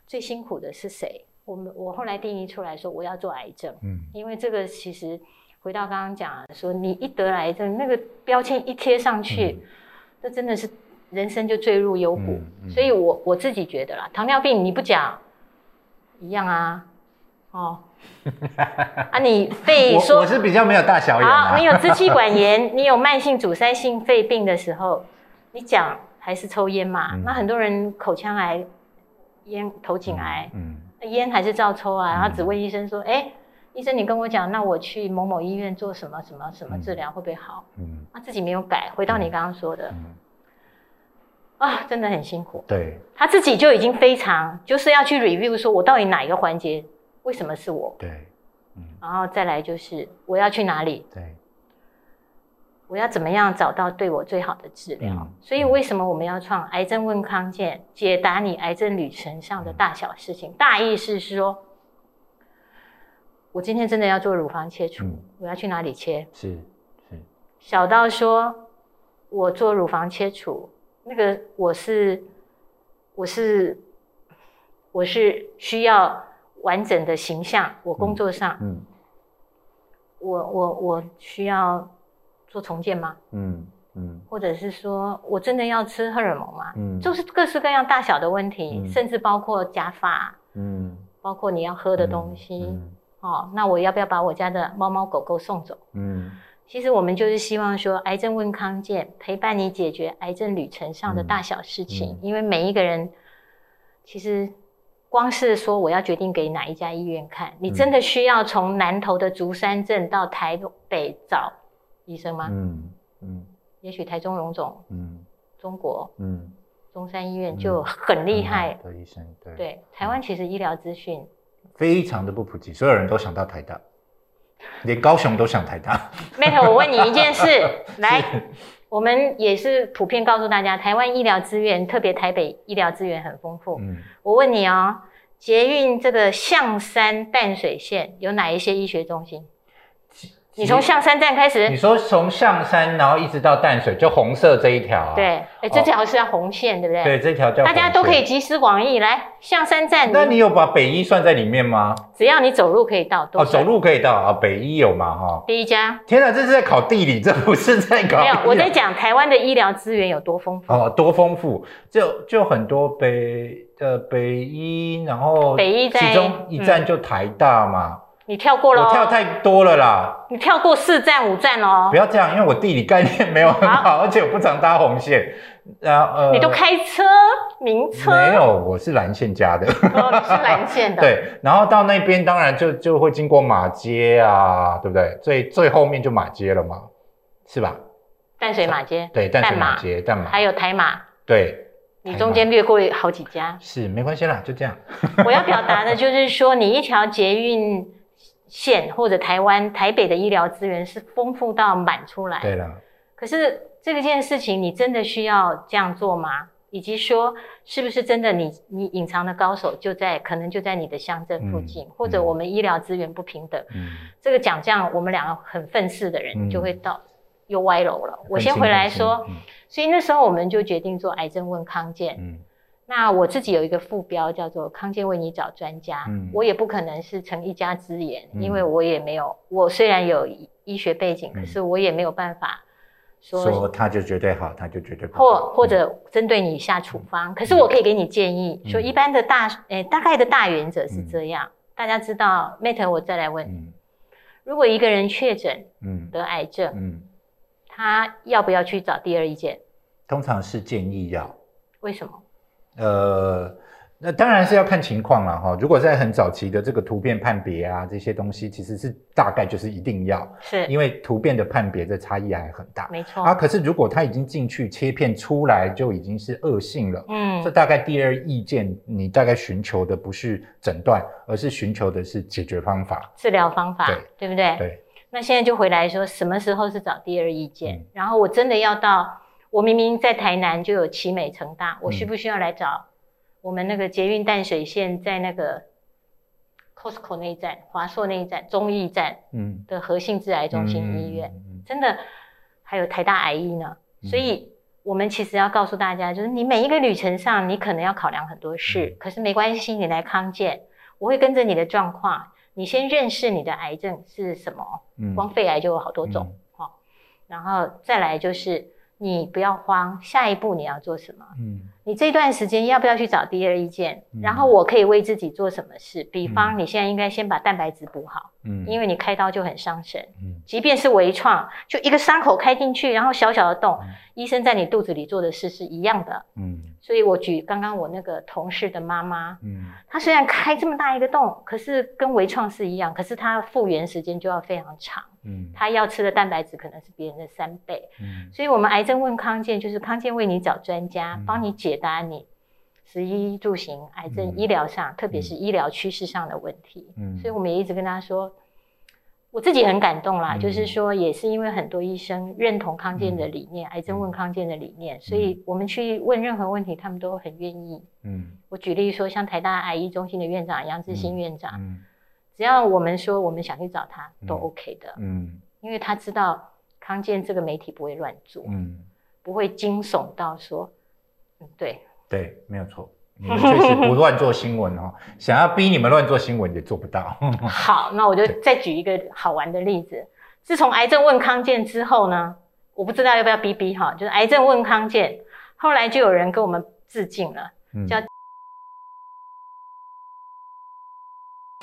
最辛苦的是谁？我们我后来定义出来说，我要做癌症，嗯因为这个其实回到刚刚讲的说，你一得癌症，那个标签一贴上去，嗯这真的是人生就坠入幽谷。所以我我自己觉得啦，糖尿病你不讲，一样啊，哦，啊你肺 我说我是比较没有大小眼啊，好，你有支气管炎，你有慢性阻塞性肺病的时候，你讲还是抽烟嘛？嗯那很多人口腔癌、烟头颈癌，嗯烟还是照抽啊，嗯然后只问医生说：“哎、医生你跟我讲，那我去某某医院做什么什么什么治疗会不会好？”嗯。他自己没有改，回到你刚刚说的。嗯，啊，真的很辛苦。对。他自己就已经非常就是要去 review 说，我到底哪一个环节为什么是我，对，嗯。然后再来就是我要去哪里，对，我要怎么样找到对我最好的治疗？嗯所以为什么我们要创癌症问康健，解答你癌症旅程上的大小事情？大意是说，我今天真的要做乳房切除，嗯我要去哪里切？是是，小到说我做乳房切除，那个我是我是我是需要完整的形象，我工作上、嗯我我我需要做重建吗？嗯嗯或者是说我真的要吃荷尔蒙吗？嗯，就是各式各样大小的问题，嗯甚至包括假发，嗯包括你要喝的东西。嗯哦，那我要不要把我家的猫猫狗狗送走？嗯。其实我们就是希望说，癌症问康健陪伴你解决癌症旅程上的大小事情，嗯。嗯因为每一个人其实光是说我要决定给哪一家医院看，你真的需要从南投的竹山镇到台北找医生吗？嗯嗯。也许台中荣总、嗯。中国嗯，中山医院就很厉害。的医生，对。对，台湾其实医疗资讯，非常的不普及，所有人都想到台大，连高雄都想台大。Mate，我问你一件事，来，我们也是普遍告诉大家，台湾医疗资源，特别台北医疗资源很丰富。嗯，我问你哦，捷运这个象山淡水线有哪一些医学中心？你从象山站开始你始，说从象山，然后一直到淡水，就红色这一条啊？对，哎，这条是要红线，对不对？对，这条叫大家。都可以集思广益，来象山站，那你有把北一算在里面吗？只要你走路可以到，哦，走路可以到啊，北一有嘛哈？第一家。天哪，这是在考地理，这不是在考没有，我在讲台湾的医疗资源有多丰富。哦，多丰富，就就很多北呃北一，然后北一在其中一站就台大嘛，你跳过了哦，我跳太多了啦，你跳过四站五站哦。不。要这样，因为我地理概念没有很好，而且我不常搭红线，然后呃你都开车名车，没有，我是蓝线家的，哦，你是蓝线的，，对，然后到那边当然就就会经过马街啊，对不对？最最后面就马街了嘛，是吧？淡水马街，对，淡水马。街，淡马，还有台马，对，你中间略过好几家。是没关系啦，就这样。我要表达的就是说，你一条捷运线或者台湾台北的医疗资源是丰富到满出来，对了，可是这个件事情，你真的需要这样做吗？以及说，是不是真的你你隐藏的高手就在可能就在你的乡镇附近，嗯或者嗯我们医疗资源不平等，嗯，这个讲这样，我们两个很愤世的人嗯就会到、又歪楼了。我先回来说，嗯所以那时候我们就决定做癌症问康健。嗯那我自己有一个副标叫做“康健为你找专家”，嗯我也不可能是成一家之言，嗯因为我也没有，我虽然有医医学背景，嗯可是我也没有办法说说他就绝对好，他就绝对不好或或者针对你下处方，可是我可以给你建议，嗯说一般的大诶、大概的大原则是这样，大家知道，Mate，我再来问，嗯如果一个人确诊嗯得癌症，嗯，他要不要去找第二意见？通常是建议要。为什么？呃，那当然是要看情况了哈。如果在很早期的这个突变判别啊这些东西，其实是大概就是一定要，是因为突变的判别的差异还很大没错，啊。可是如果他已经进去切片出来，就已经是恶性了。嗯这嗯，大概第二意见，你大概寻求的不是诊断，而是寻求的是解决方法。治疗方法对对不对？对，那现在就回来说，什么时候是找第二意见？嗯然后我真的要到，我明明在台南就有奇美成大，我需不需要来找我们那个捷运淡水线在那个 Costco 那一站、华硕那一站、中义站嗯，的核心致癌中心医院？嗯，真的还有台大癌医呢。嗯。所以，我们其实要告诉大家，就是你每一个旅程上，你可能要考量很多事，嗯。可是没关系，你来康健，我会跟着你的状况，你先认识你的癌症是什么。嗯。光肺癌就有好多种，哦，然后再来就是你不要慌，下一步你要做什么？嗯你这段时间要不要去找第二意见？嗯然后我可以为自己做什么事？比方嗯你现在应该先把蛋白质补好，嗯，因为你开刀就很伤神。嗯即便是微创，就一个伤口开进去，然后小小的洞，嗯医生在你肚子里做的事是一样的。嗯所以我举刚刚我那个同事的妈妈，嗯她虽然开这么大一个洞，可是跟微创是一样，可是她复原时间就要非常长。嗯她要吃的蛋白质可能是别人的三倍，嗯所以我们癌症问康健，就是康健为你找专家嗯，帮你解答你食衣住行癌症嗯医疗上，特别是医疗趋势上的问题。嗯所以我们也一直跟他说，我自己很感动啦，嗯就是说也是因为很多医生认同康健的理念，癌症问康健的理念，所以我们去问任何问题，他们都很愿意。嗯。我举例说，像台大癌医中心的院长杨志新院长，嗯。只要我们说我们想去找他，都嗯 OK 的，嗯。因为他知道康健这个媒体不会乱做，嗯，不会惊悚到说，嗯，对，对，没有错。你们确实不乱做新闻哦，想要逼你们乱做新闻也做不到。好，那我就再举一个好玩的例子。自从癌症问康健之后呢，我不知道要不要逼逼哈，就是癌症问康健，后来就有人跟我们致敬了，嗯叫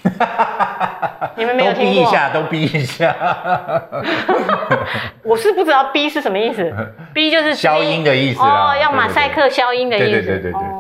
你们没有都逼听过？一下，都逼一下，我是不知道逼是什么意思，逼就是消音的意思啦哦，要马赛克消音的意思，对对对对对哦，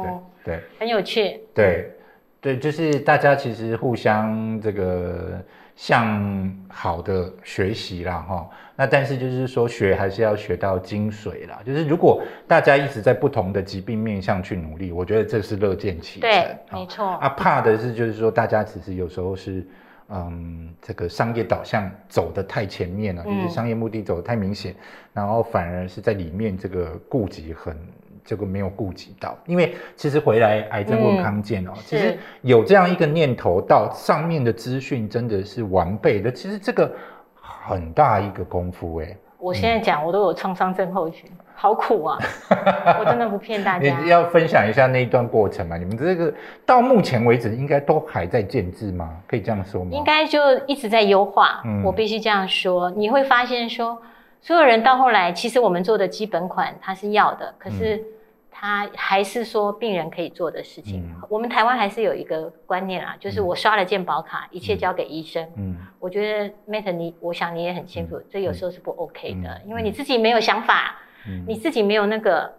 对很有趣。对对，就是大家其实互相这个向好的学习啦哈。那但是就是说学还是要学到精髓啦。就是如果大家一直在不同的疾病面向去努力，我觉得这是乐见其成。对，哈没错。啊，怕的是就是说大家其实有时候是。嗯，这个商业导向走得太前面了，就是嗯商业目的走得太明显，然后反而是在里面这个顾及很这个没有顾及到，因为其实回来癌症问康健哦，其实有这样一个念头，到上面的资讯真的是完备的，其实这个很大一个功夫哎。我现在讲，我都有创伤症候群，好苦啊！我真的不骗大家。你要分享一下那一段过程嘛？你们这个到目前为止应该都还在建制吗？可以这样说吗？应该就一直在优化。嗯我必须这样说，你会发现说，所有人到后来，其实我们做的基本款他是要的，可是他还是说病人可以做的事情。嗯。我们台湾还是有一个观念啊，就是我刷了健保卡，一切交给医生。嗯。我觉得 Mate 你，我想你也很清楚，这有时候是不 OK 的，嗯。因为你自己没有想法，嗯。你自己没有那个，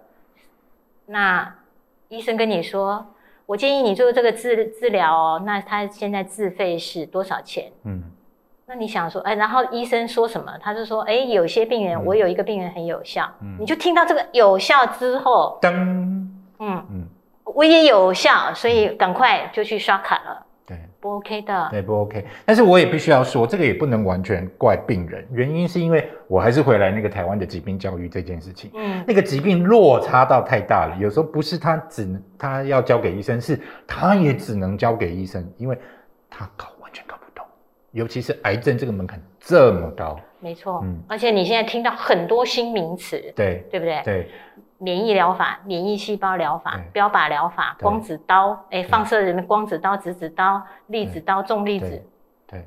那医生跟你说，我建议你做这个治治疗哦，那他现在自费是多少钱？嗯那你想说，哎，然后医生说什么？他就说，哎，有些病人，嗯我有一个病人很有效，嗯你就听到这个有效之后，噔嗯，嗯我也有效，所以赶快就去刷卡了，对。不 OK 的。对，不 OK。但是我也必须要说，这个也不能完全怪病人，原因是因为我还是回来那个台湾的疾病教育这件事情，嗯，那个疾病落差到太大了，有时候不是他只能他要交给医生，是他也只能交给医生，因为他搞尤其是癌症这个门槛这么高，没错。嗯。而且你现在听到很多新名词，对对不对？对。免疫疗法、免疫细胞疗法、标靶疗法、光子刀，哎，放射人的光子刀、质子刀、粒子刀、重粒子，对，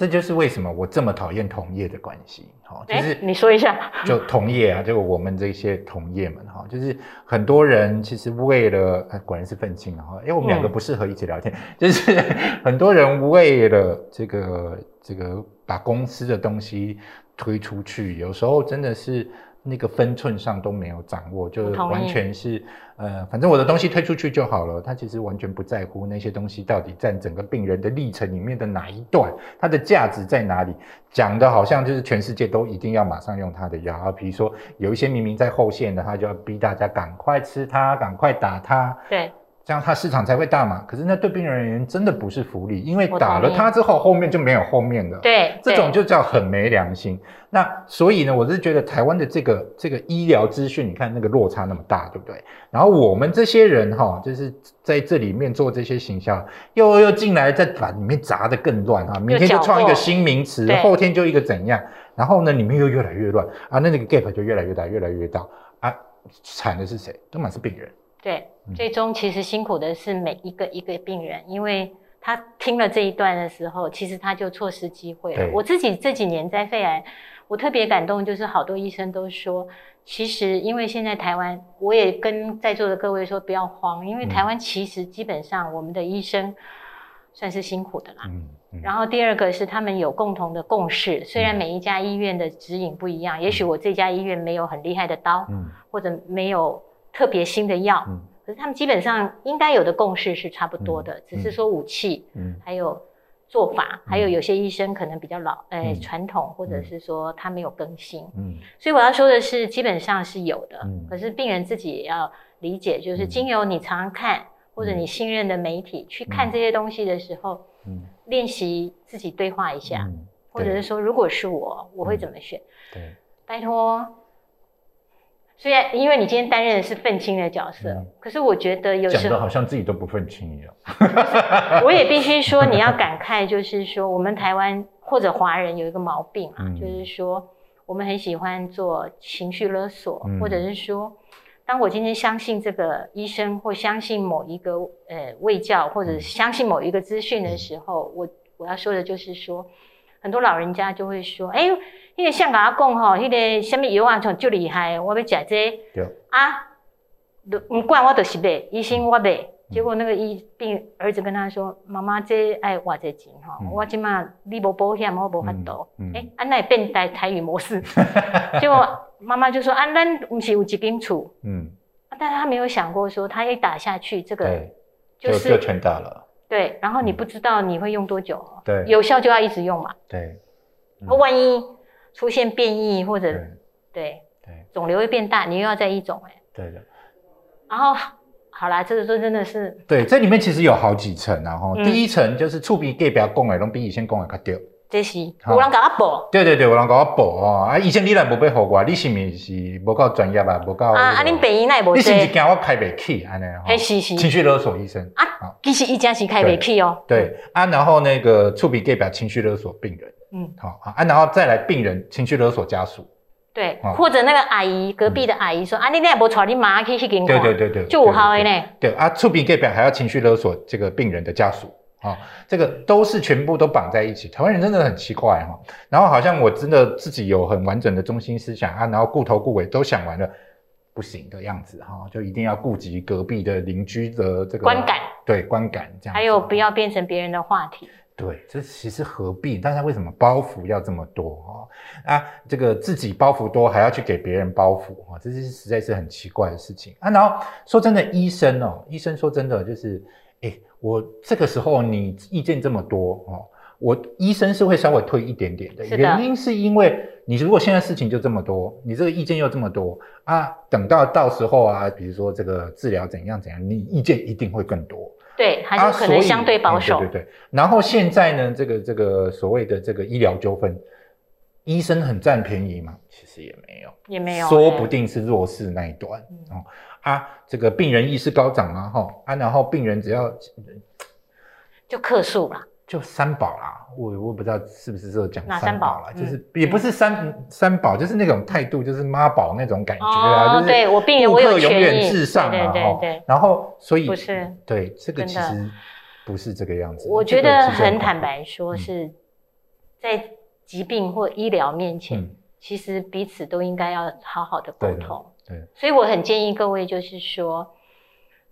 这就是为什么我这么讨厌同业的关系，好、就哎是，你说一下。就同业啊，就我们这些同业们哈，就是很多人其实为了，呃果然是愤青哈，因为我们两个嗯不适合一起聊天，就是 很多人为了这个这个把公司的东西推出去，有时候真的是那个分寸上都没有掌握，就是完全是呃，反正我的东西推出去就好了，他其实完全不在乎那些东西到底占整个病人的历程里面的哪一段，它的价值在哪里。讲的好像就是全世界都一定要马上用它的药啊，比如说有一些明明在后线的，他就要逼大家赶快吃它，赶快打它，对，这样它市场才会大嘛。可是那对病人而言真的不是福利，因为打了它之后，后面就没有后面的。对，这种就叫很没良心。那所以呢，我是觉得台湾的这个这个医疗资讯，你看那个落差那么大，对不对？然后我们这些人哈，就是在这里面做这些行销，又又进来再把里面砸得更乱啊，明天就创一个新名词，后天就一个怎样，然后呢，里面又越来越乱啊，那那个 gap 就越来越大，越来越大啊，惨的是谁？都满是病人。对，嗯。最终其实辛苦的是每一个一个病人，因为他听了这一段的时候，其实他就错失机会了。我自己这几年在肺癌，我特别感动，就是好多医生都说，其实因为现在台湾，我也跟在座的各位说不要慌，因为嗯。台湾其实基本上我们的医生算是辛苦的啦。嗯嗯。然后第二个是他们有共同的共识，虽然嗯。每一家医院的指引不一样，也许我这家医院没有很厉害的刀，嗯。或者没有特别新的药，嗯。可是他们基本上应该有的共识是差不多的，嗯只是说武器嗯。还有做法，还有有些医生可能比较老，呃，嗯。传统或者是说他没有更新，嗯。所以我要说的是，基本上是有的，嗯。可是病人自己也要理解，就是嗯。经由你常常看或者你信任的媒体去看这些东西的时候，嗯。练习自己对话一下，嗯，或者是说，如果是我，我会怎么选？对。拜托，虽然因为你今天担任的是愤青的角色，嗯。可是我觉得有时候的好像自己都不愤青一样。我也必须说，你要感慨，就是说我们台湾或者华人有一个毛病啊，嗯。就是说我们很喜欢做情绪勒索，嗯。或者是说，当我今天相信这个医生或相信某一个呃卫教，或者嗯。相信某一个资讯的时候，我我要说的就是说，很多老人家就会说，哎、那个香港阿公吼，那个什么药啊，就就厉害，我要食这個对，啊，就不管我就是买，医生我买。结果那个医病儿子跟他说：“妈妈，这爱偌这钱吼，嗯我今嘛你无保险，我无法度。嗯嗯哎，安那变台台语模式。结果妈妈就说：“啊，咱不是有一间厝。嗯，啊但是他没有想过说，他一打下去，这个，就就是就全打了。对，然后你不知道你会用多久，对有效就要一直用嘛。对嗯那万一出现变异或者对对对肿瘤会变大，你又要再一种哎。对的。然后好啦，这个说真的是对，这里面其实有好几层啊，哈、嗯第一层就是触鼻 gay 不要讲的，拢比以前讲的较对。这是好有人甲我报。对对对，有人甲我报哦，啊，以前你若无要互我，你是毋是无够专业啊，无够、啊啊！恁病院那无你是不是这，惊我开袂起安尼？嘿是是情绪勒索医生。啊，其实一家是开不起哦。对啊，然后那个触鼻 gay 表情绪勒索病人，嗯，好啊啊，然后再来病人情绪勒索家属。对好，或者那个阿姨隔壁的阿姨说啊，你那不带你妈去去给你对对对对，就五号的对。呢。对啊，触鼻 gay 表还要情绪勒索这个病人的家属。啊、这个都是全部都绑在一起。台湾人真的很奇怪哈、然后好像我真的自己有很完整的中心思想啊，然后顾头顾尾都想完了，不行的样子哈、就一定要顾及隔壁的邻居的这个观感，对观感这样子。还有不要变成别人的话题。对，这其实何必？大家为什么包袱要这么多啊？啊，这个自己包袱多，还要去给别人包袱啊，这是实在是很奇怪的事情啊。然后说真的，医生哦，医生说真的就是，哎，我这个时候你意见这么多哦，我医生是会稍微推一点点的，的原因是因为你如果现在事情就这么多，你这个意见又这么多啊，等到到时候啊，比如说这个治疗怎样怎样，你意见一定会更多。对，还是可能相对保守。哎对对对。然后现在呢，这个这个所谓的这个医疗纠纷，医生很占便宜嘛？其实也没有，也没有说不定是弱势那一端、嗯哦啊。这个病人意识高涨啊，哈啊，然后病人只要就客诉啦。就三宝啦，我我不知道是不是这个讲哪三宝啦，宝就是、也不是三三宝，就是那种态度，就是妈宝那种感觉啊，就是我病人顾我有客永远至上嘛，对对然后所以不是对这个其实不是这个样子，我觉得很坦白说，嗯。是在疾病或医疗面前，嗯。其实彼此都应该要好好的沟通。对，所以我很建议各位，就是说，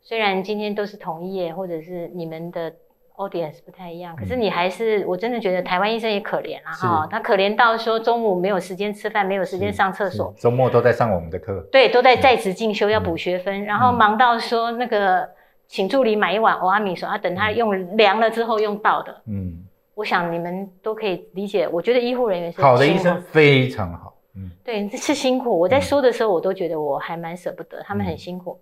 虽然今天都是同业，或者是你们的 audience 不太一样，可是嗯。你还是，我真的觉得台湾医生也可怜啊，哈，他可怜到说中午没有时间吃饭，没有时间上厕所，周末都在上我们的课，对，都在在职进修要补学分，然后嗯。忙到说那个请助理买一碗欧阿米，说啊，等他用凉了之后用到的。嗯，我想你们都可以理解，我觉得医护人员是好的医生非常好，嗯。对，这是辛苦。我在说的时候，我都觉得我还蛮舍不得，他们很嗯。辛苦。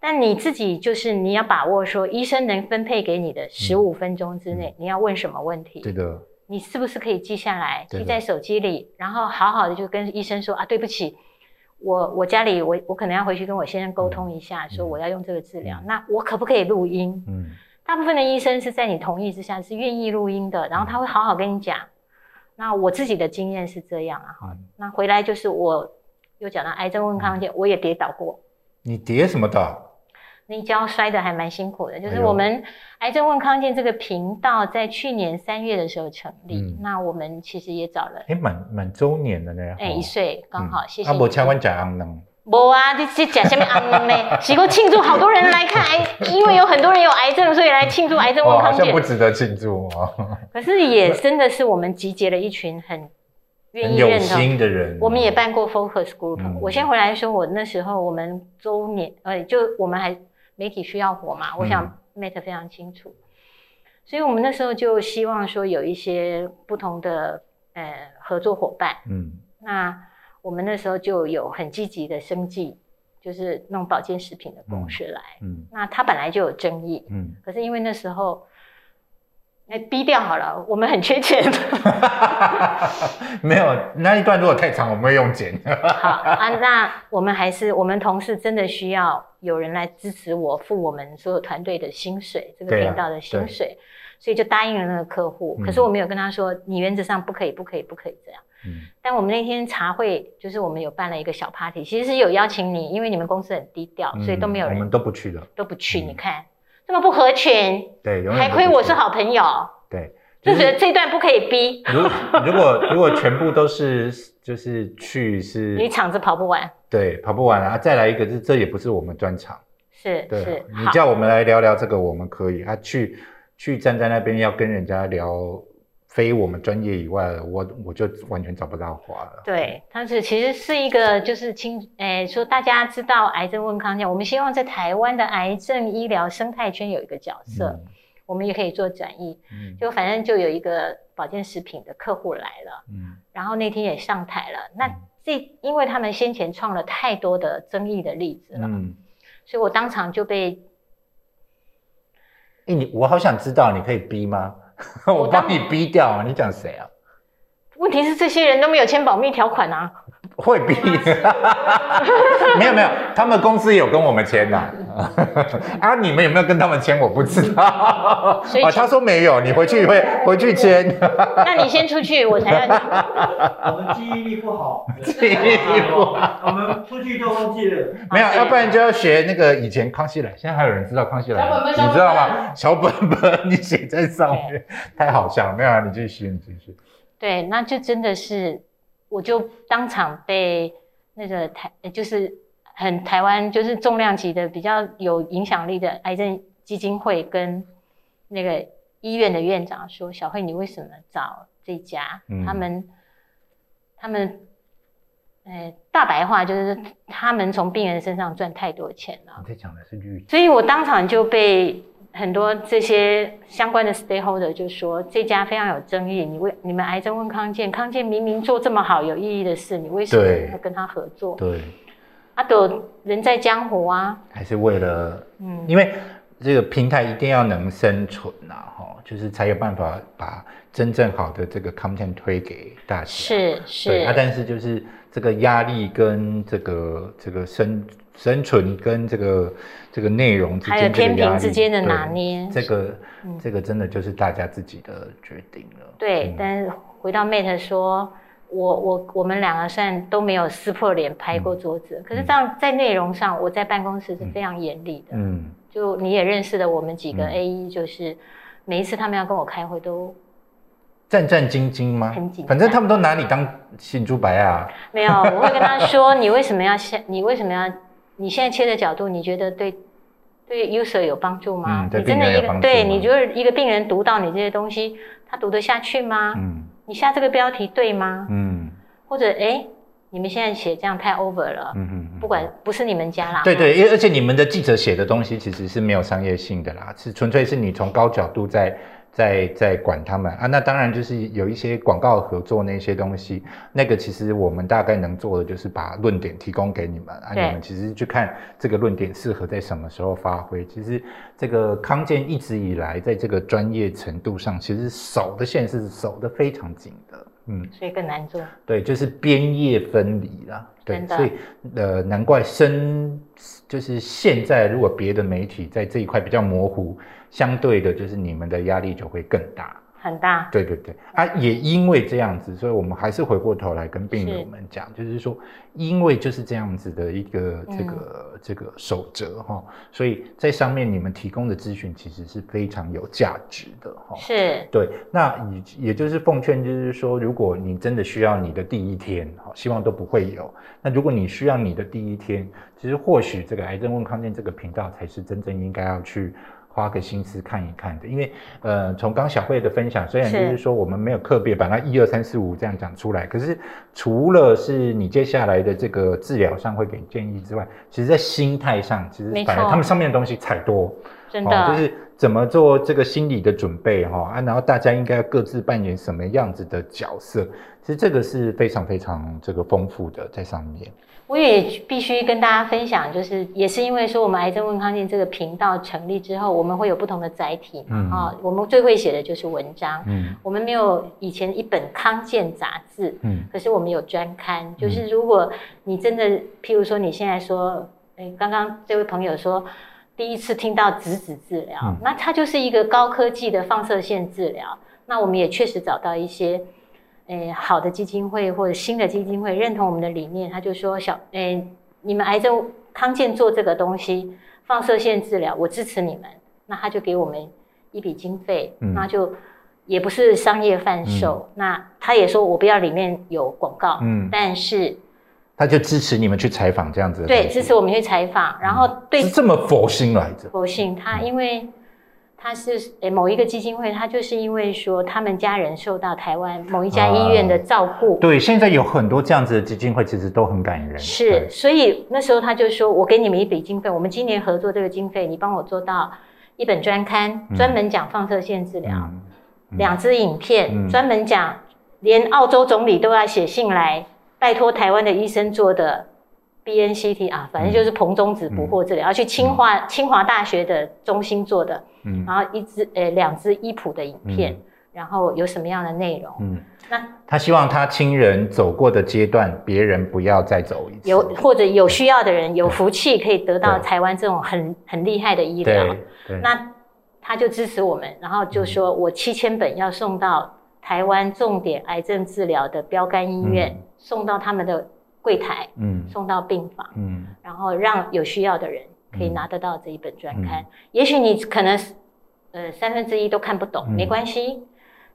但你自己就是你要把握说，医生能分配给你的十五分钟之内，你要问什么问题，嗯对的，你是不是可以记下来，记在手机里，然后好好的就跟医生说啊，对不起，我我家里我我可能要回去跟我先生沟通一下，说我要用这个治疗，嗯那我可不可以录音？嗯大部分的医生是在你同意之下是愿意录音的，然后他会好好跟你讲。那我自己的经验是这样啊，哈、嗯那回来就是我又讲到癌症问康健，我也跌倒过，你跌什么的？那一跤摔得还蛮辛苦的。就是我们癌症问康健这个频道在去年三月的时候成立，嗯那我们其实也找了哎，满满周年的呢，哎、哦一岁刚好，谢谢啊，你。我请问讲安能，无啊，你这讲什么安呢？是够庆祝好多人来看癌，因为有很多人有癌症，所以来庆祝癌症问康健像不。值得庆祝哦，可是也真的是我们集结了一群很愿意认同。心的人，我们也办过 focus group、嗯我先回来说，我那时候我们周年，呃，就我们还媒体需要火嘛，我想 Mate 非常清楚，所以我们那时候就希望说有一些不同的呃合作伙伴。嗯。那我们那时候就有很积极的生计，就是弄保健食品的公司来。嗯。那它本来就有争议，嗯。可是因为那时候哎，逼掉好了，我们很缺钱。没有那一段如果太长，我们会用剪。好啊，那我们还是我们同事真的需要有人来支持我付我们所有团队的薪水，这个频道的薪水，所以就答应了那个客户。可是嗯我没有跟他说，你原则上不可以，不可以，不可以这样。嗯但我们那天茶会，就是我们有办了一个小 party，其实是有邀请你，因为你们公司很低调，所以都没有嗯我们都不去的。都不去。嗯你看这么不合群，对，永远还亏我是。好朋友，对，就就是觉 得这段不可以逼，如如果如果全部都是就是去是 你场子跑不完。对跑不完啊，再来一个，这这也不是我们专场。是对你叫我们来聊聊这个，我们可以。啊，去去站在那边要跟人家聊非我们专业以外的，我我就完全找不到话了。对，它是其实是一个就是清，诶，说大家知道癌症问康健，我们希望在台湾的癌症医疗生态圈有一个角色，嗯我们也可以做转移。嗯就反正就有一个保健食品的客户来了，嗯然后那天也上台了。那嗯这因为他们先前创了太多的争议的例子了，嗯，所以我当场就被哎、你我好想知道，你可以逼吗？我帮你逼掉啊！你讲谁啊？问题是这些人都没有签保密条款啊。会比？没有没有，他们公司有跟我们签的 啊。你们有没有跟他们签？我不知道。啊，他说没有，你回去会回去签。那你先出去，我才要。我们记忆力不好，记忆力不好，我们出去就忘记了。没有，要不然就要学那个以前康熙来，现在还有人知道康熙来你知道吗？小本本你写在上面，太好笑了。没有啊，你继续，你继续。对，那就真的是，我就当场被那个台，呃就是很台湾，就是重量级的比较有影响力的癌症基金会跟那个医院的院长说：“小慧，你为什么找这家？嗯他们他们，呃，大白话就是他们从病人身上赚太多钱了。”你在讲的是绿所以我当场就被很多这些相关的 stakeholder 就说这家非常有争议，你为你们癌症问康健，康健明明做这么好有意义的事，你为什么对要跟他合作？对，阿斗人在江湖啊，还是为了嗯，因为这个平台一定要能生存呐、哈，就是才有办法把真正好的这个 content 推给大家。是是。对啊，但是就是这个压力跟这个这个生生存跟这个这个内容之还有天平之间的拿捏，这个嗯这个真的就是大家自己的决定了。对嗯，但是回到 Mate 说，我我我们两个虽然都没有撕破脸拍过桌子，可是这样在内容上，我在办公室是非常严厉的。嗯，就你也认识的我们几个嗯 A 一，就是每一次他们要跟我开会都战战兢兢吗很紧？张反正他们都拿你当新猪白啊。没有，我会跟他说，你为什么要下，你为什么要，你现在切的角度，你觉得对对 user 有帮助吗？你真的一个对你觉得一个病人读到你这些东西，他读得下去吗？嗯你下这个标题对吗？嗯或者哎，你们现在写这样太 over 了，嗯嗯嗯。不管不是你们家啦，对对，因为而且你们的记者写的东西其实是没有商业性的啦，是纯粹是你从高角度在在在管他们啊。那当然就是有一些广告合作那些东西，那个其实我们大概能做的就是把论点提供给你们啊，你们其实去看这个论点适合在什么时候发挥。其实这个康健一直以来在这个专业程度上，其实守的线是守得非常紧的，嗯。所以更难做。对，就是边业分离啦。对，所以呃，难怪生就是现在如果别的媒体在这一块比较模糊，相对的就是你们的压力就会更大。很大，对对对。啊，也因为这样子，所以我们还是回过头来跟病友们讲，就是说，因为就是这样子的一个嗯这个、这个守则哈，所以在上面你们提供的咨询其实是非常有价值的哈。是。对，那也也就是奉劝，就是说，如果你真的需要你的第一天，好，希望都不会有。那如果你需要你的第一天，其实或许这个癌症问康健这个频道才是真正应该要去花个心思看一看的。因为呃，从刚小慧的分享，虽然就是是说我们没有特别把它一二三四五这样讲出来，可是除了是你接下来的这个治疗上会给建议之外，其实在心态上，其实没反而错他们上面的东西才多。真的，哦，就是怎么做这个心理的准备哈啊，然后大家应该各自扮演什么样子的角色，其实这个是非常非常这个丰富的在上面。我也必须跟大家分享，就是也是因为说我们癌症问康健这个频道成立之后，我们会有不同的载体嘛，啊、我们最会写的就是文章，嗯。我们没有以前一本康健杂志，嗯。可是我们有专刊，就是如果你真的，譬如说你现在说，哎，刚刚这位朋友说第一次听到质子治疗，嗯。那它就是一个高科技的放射线治疗。那我们也确实找到一些，诶，好的基金会或者新的基金会认同我们的理念，他就说小，诶，你们癌症康健做这个东西，放射线治疗，我支持你们，那他就给我们一笔经费，嗯那就。也不是商业贩售，那他也说我不要里面有广告，嗯但是他就支持你们去采访这样子对支持我们去采访，然后对是这么佛心来着。佛心，他因为他是诶某一个基金会，他就是因为说他们家人受到台湾某一家医院的照顾，对，现在有很多这样子的基金会，其实都很感人。是，所以那时候他就说，我给你们一笔经费，我们今年合作这个经费，你帮我做到一本专刊，嗯。专门讲放射线治疗，嗯。两支影片，嗯。专门讲，连澳洲总理都要写信来拜托台湾的医生做的 BNCT 啊，反正就是硼中子捕获治疗，要去清华清华大学的中心做的，嗯。然后一支呃两支医谱的影片，嗯然后有什么样的内容？嗯，那他希望他亲人走过的阶段，别人不要再走一次。有或者有需要的人有福气可以得到台湾这种很很厉害的医疗对，那他就支持我们，然后就说我七千本要送到台湾重点癌症治疗的标杆医院，嗯。送到他们的柜台，嗯。送到病房，嗯。然后让有需要的人可以嗯。拿得到这一本专刊。也许你可能呃三分之一都看不懂，嗯。没关系，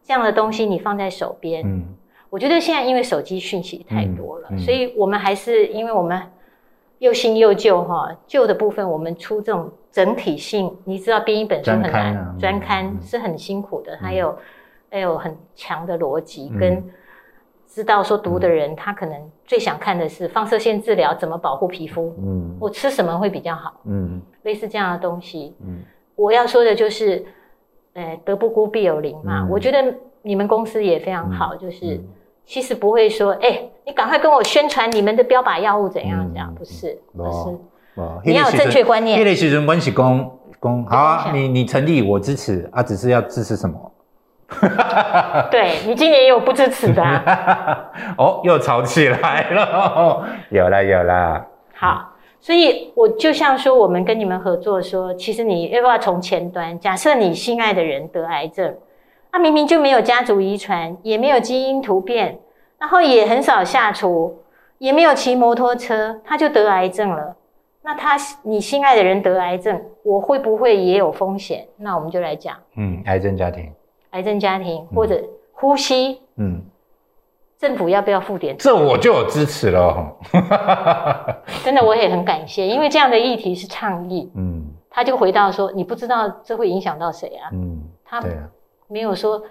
这样的东西你放在手边。嗯。我觉得现在因为手机讯息太多了，所以我们还是因为我们又新又旧哈，旧的部分我们出这种整体性，你知道编一本书很专刊啊难，嗯专刊嗯。是很辛苦的，还有还有很强的逻辑嗯。跟知道说读的人他可能最想看的是放射线治疗怎么保护皮肤，嗯。我吃什么会比较好，嗯。类似这样的东西。嗯。我要说的就是，呃，德不孤必有邻嘛。嗯。我觉得你们公司也非常好，就是嗯。其实不会说，哎、你赶快跟我宣传你们的标靶药物怎样嗯。怎样，不是，哦不是，哦。你要有正确观念。那类时阵，我是公公好啊，你你成立我支持啊，只是要支持什么？对你今年也有不支持的、啊，哦，又吵起来了，有了有了，好。所以，我就像说，我们跟你们合作说，其实你要不要从前端？假设你心爱的人得癌症，他明明就没有家族遗传，也没有基因突变，然后也很少下厨，也没有骑摩托车，他就得癌症了。那他你心爱的人得癌症，我会不会也有风险？那我们就来讲嗯，癌症家庭，癌症家庭或者呼吸，嗯，政府要不要付点？这我就有支持了。哈，真的我也很感谢，因为这样的议题是倡议，嗯。他就回到说，你不知道这会影响到谁啊？嗯，他没有说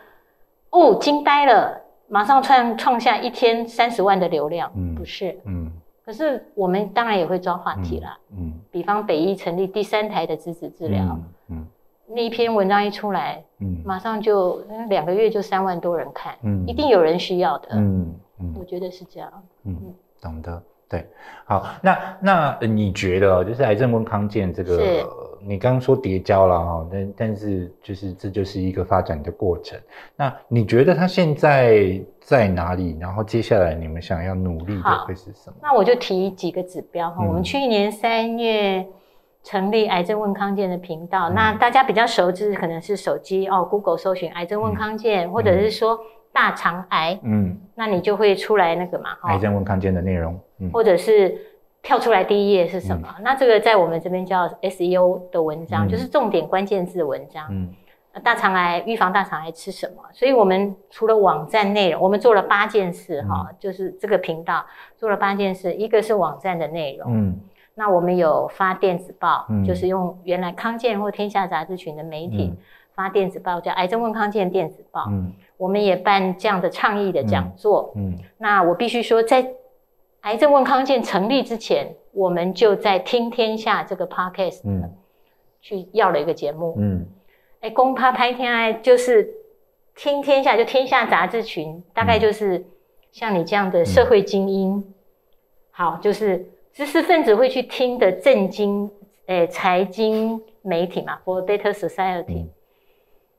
哦惊呆了，马上创创下一天三十万的流量，嗯不是。嗯。可是我们当然也会抓话题啦，嗯，比方北医成立第三台的质子治疗，嗯嗯那一篇文章一出来，嗯马上就嗯两个月就三万多人看，嗯一定有人需要的，嗯嗯我觉得是这样。嗯，懂得。对，好，那那呃你觉得哦就是癌症跟康健这个是，你刚刚说叠交了哈，但但是就是这就是一个发展的过程。那你觉得它现在在哪里？然后接下来你们想要努力的好会是什么？那我就提几个指标哈。嗯我们去年三月成立癌症问康健的频道，嗯。那大家比较熟知可能是手机哦，Google 搜寻癌症问康健，或者是说大肠癌，嗯，那你就会出来那个嘛，癌症问康健的内容，嗯。或者是跳出来第一页是什么？那这个在我们这边叫 SEO 的文章，嗯。就是重点关键字文章。嗯。呃大肠癌预防大肠癌吃什么？所以我们除了网站内容，我们做了八件事哈、就是这个频道做了八件事，一个是网站的内容，嗯那我们有发电子报，嗯。就是用原来康健或天下杂志群的媒体、嗯。发电子报，叫癌症问康健电子报。嗯。我们也办这样的倡议的讲座。嗯。那我必须说，在癌症问康健成立之前，我们就在听天下这个 podcast 嗯。去要了一个节目。嗯。哎，公趴拍天爱就是听天下，就天下杂志群，大概就是像你这样的社会精英，好，就是知识分子会去听的政经，哎，财经媒体嘛，For Better Society。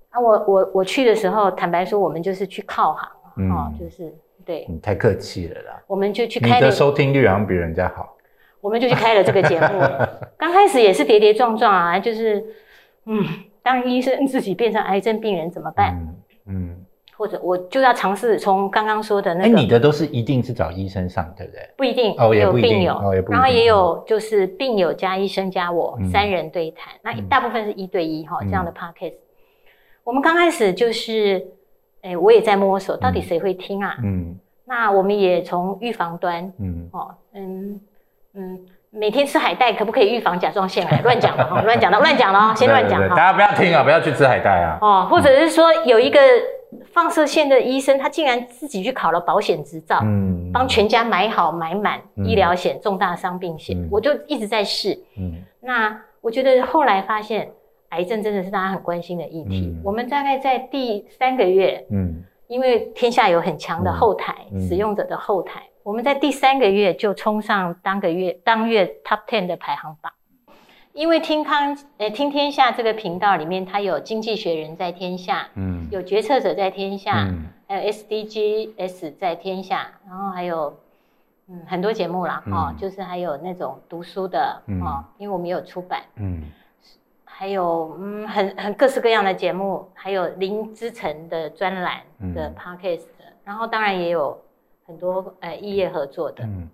啊，我我我去的时候，坦白说，我们就是去靠行，哦，就是对，你太客气了啦。我们就去你开了，的收听率好像比人家好。我们就去开了这个节目。刚开始也是跌跌撞撞啊，就是嗯，当医生自己变成癌症病人怎么办？嗯嗯。或者我就要尝试从刚刚说的那哎，个，你的都是一定是找医生上，对不对？不一定，哦也不一定有病友，然后也有就是病友加医生加我、嗯三人对谈，那嗯大部分是一对一哈、嗯这样的 podcast。我们刚开始就是，哎，我也在摸索，到底谁会听啊？嗯那我们也从预防端嗯哦，嗯嗯，每天吃海带可不可以预防甲状腺癌？乱讲了哈，乱讲了，乱讲了哦，先乱讲哈。大家不要听啊，不要去吃海带啊。哦，或者是说有一个放射线的医生，他竟然自己去考了保险执照，嗯。帮全家买好买满嗯。医疗险、重大伤病险，嗯。我就一直在试。嗯。那我觉得后来发现，癌症真的是大家很关心的议题。嗯。我们大概在第三个月，嗯。因为天下有很强的后台，嗯。使用者的后台，我们在第三个月就冲上当个月当月 Top Ten 的排行榜。因为听康呃听天下这个频道里面，它有经济学人在天下，嗯。有决策者在天下，嗯。还有 SDGs 在天下，然后还有嗯很多节目啦，哦，嗯就是还有那种读书的嗯。哦，因为我们有出版，嗯。还有嗯很很各式各样的节目，还有林之晨的专栏的嗯。podcast，、然后当然也有很多呃异业合作的。嗯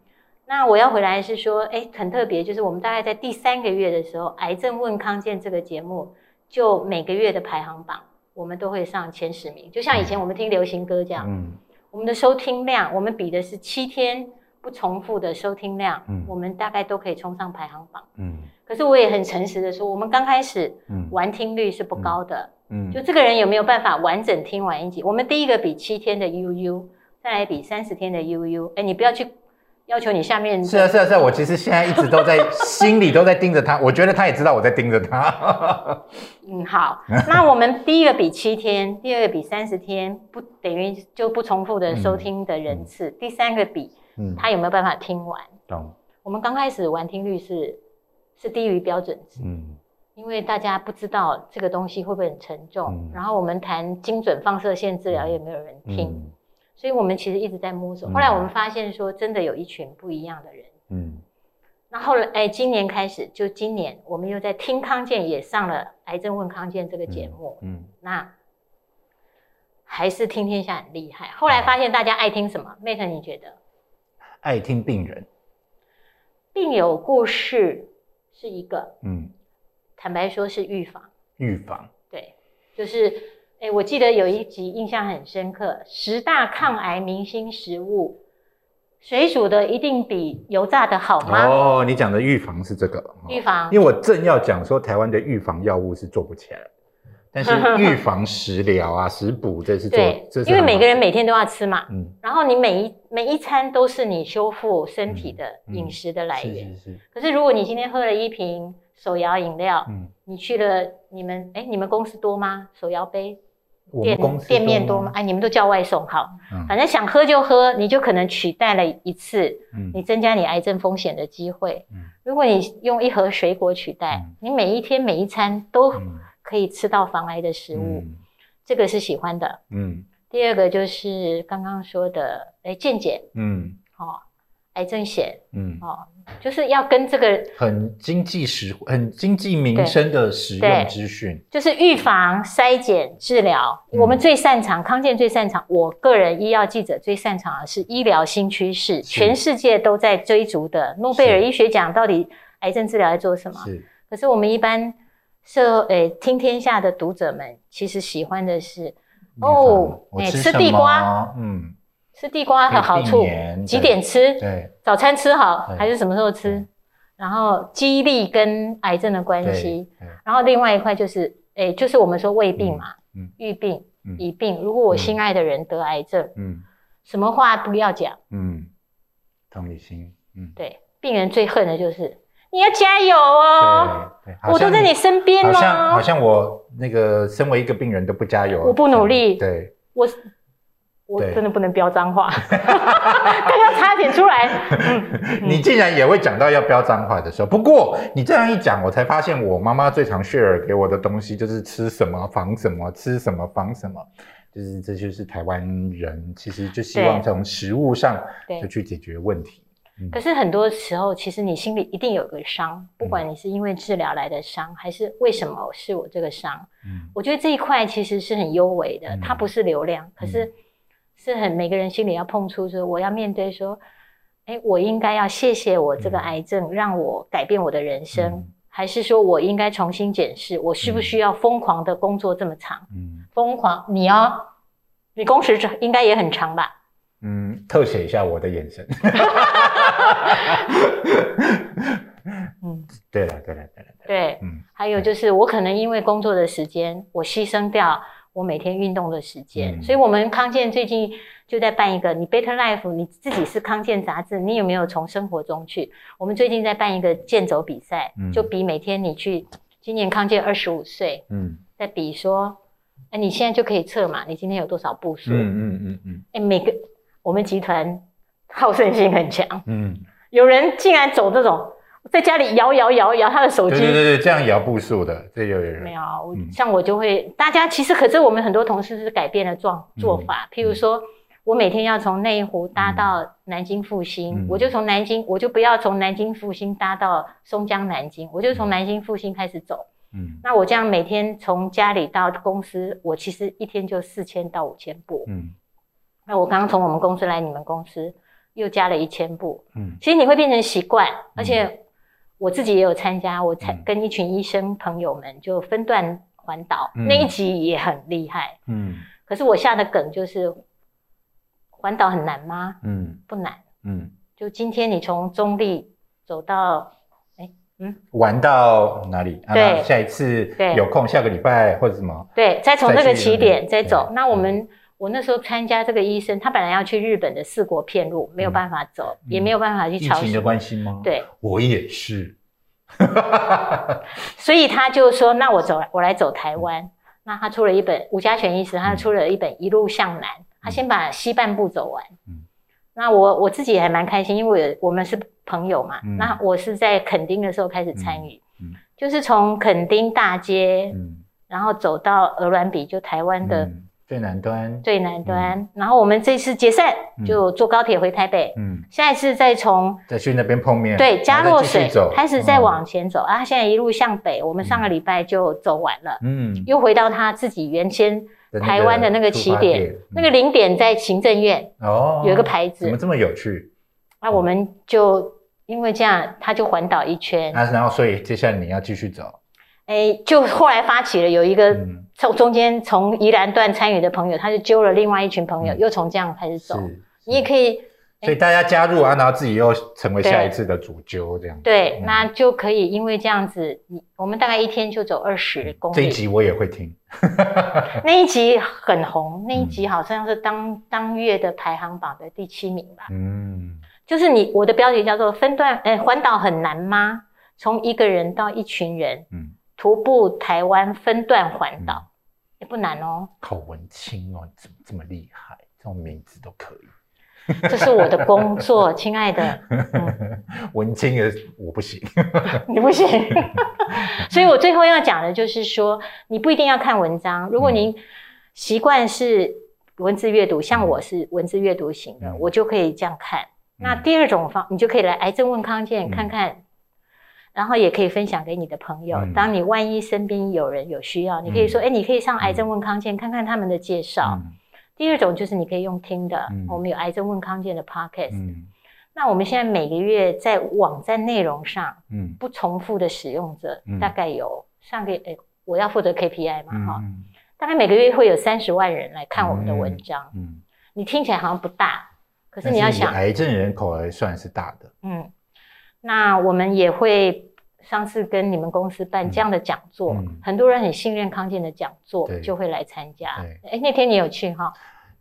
那我要回来是说，哎，很特别，就是我们大概在第三个月的时候，《癌症问康健》这个节目，就每个月的排行榜，我们都会上前十名。就像以前我们听流行歌这样，嗯我们的收听量，我们比的是七天不重复的收听量，嗯我们大概都可以冲上排行榜。嗯可是我也很诚实的说，我们刚开始嗯完听率是不高的，嗯就这个人有没有办法完整听完一集？我们第一个比七天的 UU，再来比三十天的 UU。哎，你不要去要求你下面是啊是啊是啊，我其实现在一直都在心里都在盯着他，我觉得他也知道我在盯着他。嗯，好，那我们第一个比七天，第二个比三十天，不等于就不重复的收听的人次。第三个比嗯，他有没有办法听完？懂。我们刚开始完听率是是低于标准值，嗯因为大家不知道这个东西会不会很沉重。嗯然后我们谈精准放射线治疗，也没有人听，嗯所以我们其实一直在摸索。嗯后来我们发现说，真的有一群不一样的人。嗯那后来，哎，今年开始，就今年我们又在听康健也上了《癌症问康健》这个节目。嗯那还是听天下很厉害。后来发现大家爱听什么？Mate，你觉得爱听病人。病友故事是一个，嗯，坦白说是预防，预防。对，就是，哎，我记得有一集印象很深刻，十大抗癌明星食物，水煮的一定比油炸的好吗？哦，你讲的预防是这个。哦预防因为我正要讲说，台湾的预防药物是做不起来，但是 预防食疗啊、食补这是做，对这，是因为每个人每天都要吃嘛，嗯然后你每一每一餐都是你修复身体的嗯饮食的来是源。是是，可是如果你今天喝了一瓶手摇饮料，嗯，你去了你们哎，你们公司多吗？手摇杯店我们公司店面多吗？？哎，你们都叫外送，好，嗯反正想喝就喝，你就可能取代了一次，嗯你增加你癌症风险的机会。嗯如果你用一盒水果取代，嗯你每一天每一餐都嗯可以吃到防癌的食物，嗯这个是喜欢的。嗯第二个就是刚刚说的，哎，健检嗯哦，癌症险嗯，哦，就是要跟这个很经济实、很经济民生的实对用资讯。就是预防、筛检、治疗，嗯我们最擅长，康健最擅长。我个人医药记者最擅长的是医疗新趋势，全世界都在追逐的诺贝尔是医学奖，到底癌症治疗在做什么？是，可是我们一般社诶听天下的读者们，其实喜欢的是哦我哎吃吃地瓜，嗯，吃地瓜的好处，几点吃？对早餐吃好还是什么时候吃？然后记忆力跟癌症的关系。然后另外一块就是，哎，就是我们说胃病嘛，预病、嗯乙病。如果我心爱的人得癌症，嗯什么话不要讲？嗯，同理心，嗯对，病人最恨的就是你要加油哦，对，对我都在你身边好像好哦。像我那个身为一个病人都不加油，我不努力对，我我真的不能飙脏话，刚刚差点出来。嗯 你竟然也会讲到要飙脏话的时候。不过你这样一讲，我才发现我妈妈最常 share 给我的东西就是吃什么防什么，吃什么防什么。就是这就是台湾人其实就希望从食物上就去解决问题。可是很多时候，其实你心里一定有个伤，不管你是因为治疗来的伤，还是为什么是我这个伤。嗯我觉得这一块其实是很优微的，嗯它不是流量，可是是很每个人心里要碰触，说我要面对说，哎，我应该要谢谢我这个嗯癌症，让我改变我的人生，嗯还是说我应该重新检视，我需不需要疯狂的工作这么长？嗯疯狂，你要，你工时应该也很长吧？嗯，特写一下我的眼神。嗯，对了，对了，对了，对。嗯还有就是，我可能因为工作的时间，我牺牲掉我每天运动的时间。嗯所以，我们康健最近就在办一个，你 Better Life，你自己是康健杂志，你有没有从生活中去？我们最近在办一个健走比赛，嗯就比每天你去，今年康健二十五岁，嗯在比说，哎，你现在就可以测嘛，你今天有多少步数？嗯嗯嗯嗯哎，每个我们集团好胜心很强，嗯，有人竟然走这种，在家里摇摇摇摇他的手机，对对对对，这样摇步数的，这有有人没有，我嗯。像我就会，大家其实可是我们很多同事是改变了做嗯做法，譬如说。我每天要从内湖搭到南京复兴，嗯我就从南京，我就不要从南京复兴搭到松江南京，我就从南京复兴开始走。嗯。那我这样每天从家里到公司，我其实一天就四千到五千步。嗯。那我刚刚从我们公司来你们公司，又加了一千步。嗯。其实你会变成习惯，而且我自己也有参加，我才嗯跟一群医生朋友们就分段环岛，嗯那一集也很厉害。嗯可是我下的梗就是，环岛很难吗？嗯不难。嗯，就今天你从中立走到，哎，嗯玩到哪里？啊对那下一次有空，下个礼拜或者什么？对，再从这个起点再走。那我们我那时候参加这个医生，他本来要去日本的四国片路，没有办法走，嗯也没有办法去疫朝圣情的。关系吗？，对，我也是。所以他就说：“那我走，我来走台湾。”那他出了一本吴家全医师，他出了一本《一路向南》，他先把西半部走完。嗯那我我自己也还蛮开心，因为我们是朋友嘛。嗯那我是在垦丁的时候开始参与，嗯嗯就是从垦丁大街，嗯，然后走到鹅銮鼻，就台湾的嗯最南端。最南端。然后我们这次解散，嗯就坐高铁回台北。嗯，下一次再从再去那边碰面。对嘉然后洛水开始再嗯往前走、啊，现在一路向北，我们上个礼拜就走完了。嗯，又回到他自己原先台湾的那个起点，那个零点在行政院，哦，有一个牌子怎么这么有趣？那、我们就因为这样，他就环岛一圈，啊，然后所以接下来你要继续走。哎，就后来发起了有一个嗯，从中间从宜兰段参与的朋友，他就揪了另外一群朋友，嗯又从这样开始走。是。你也可以所以大家加入啊，然后自己又成为下一次的主揪，这样。对，嗯那就可以因为这样子，你我们大概一天就走二十公里。这一集我也会听。那一集很红，那一嗯集好像是当当月的排行榜的第七名吧。嗯就是你我的标题叫做分段，呃，环岛很难吗？从一个人到一群人，嗯，徒步台湾分段环岛，也不难哦。好文清哦，你怎么这么厉害？这种名字都可以。这是我的工作，亲爱的，嗯，文青的我不行。你不行。所以我最后要讲的就是说，你不一定要看文章，如果您习惯是文字阅读，像我是文字阅读型的，嗯我就可以这样看。那第二种方，你就可以来癌症问康健嗯看看，然后也可以分享给你的朋友。嗯当你万一身边有人有需要，你可以说，哎、你可以上癌症问康健看看他们的介绍。嗯第二种就是你可以用听的，嗯我们有癌症问康健的 podcast。嗯那我们现在每个月在网站内容上嗯不重复的使用者，嗯大概有上个诶，我要负责 KPI 嘛，哈、嗯大概每个月会有三十万人来看我们的文章。嗯，你听起来好像不大，可可是你要想，癌症人口还算是大的。嗯，那我们也会上次跟你们公司办嗯这样的讲座，嗯很多人很信任康健的讲座，就会来参加。对哎，那天你有去哈？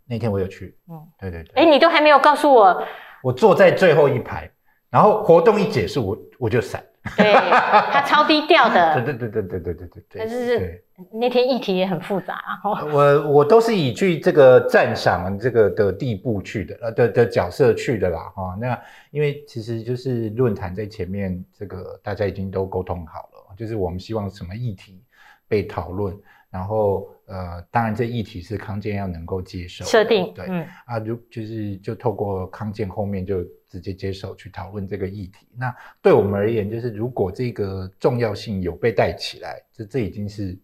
那天我有去，嗯，对对对，哎，你都还没有告诉我，我坐在最后一排，然后活动一结束，我我就闪，对，他超低调的。对对对对对对对对。但是那天议题也很复杂哦。我我都是以去这个赞赏这个的地步去的，呃的的角色去的啦，哈、那因为其实就是论坛在前面，这个大家已经都沟通好了，就是我们希望什么议题被讨论，然后呃，当然这议题是康健要能够接受的设定，对，嗯，啊，如就是就透过康健后面就直接接手去讨论这个议题。那对我们而言，就是如果这个重要性有被带起来，这这已经是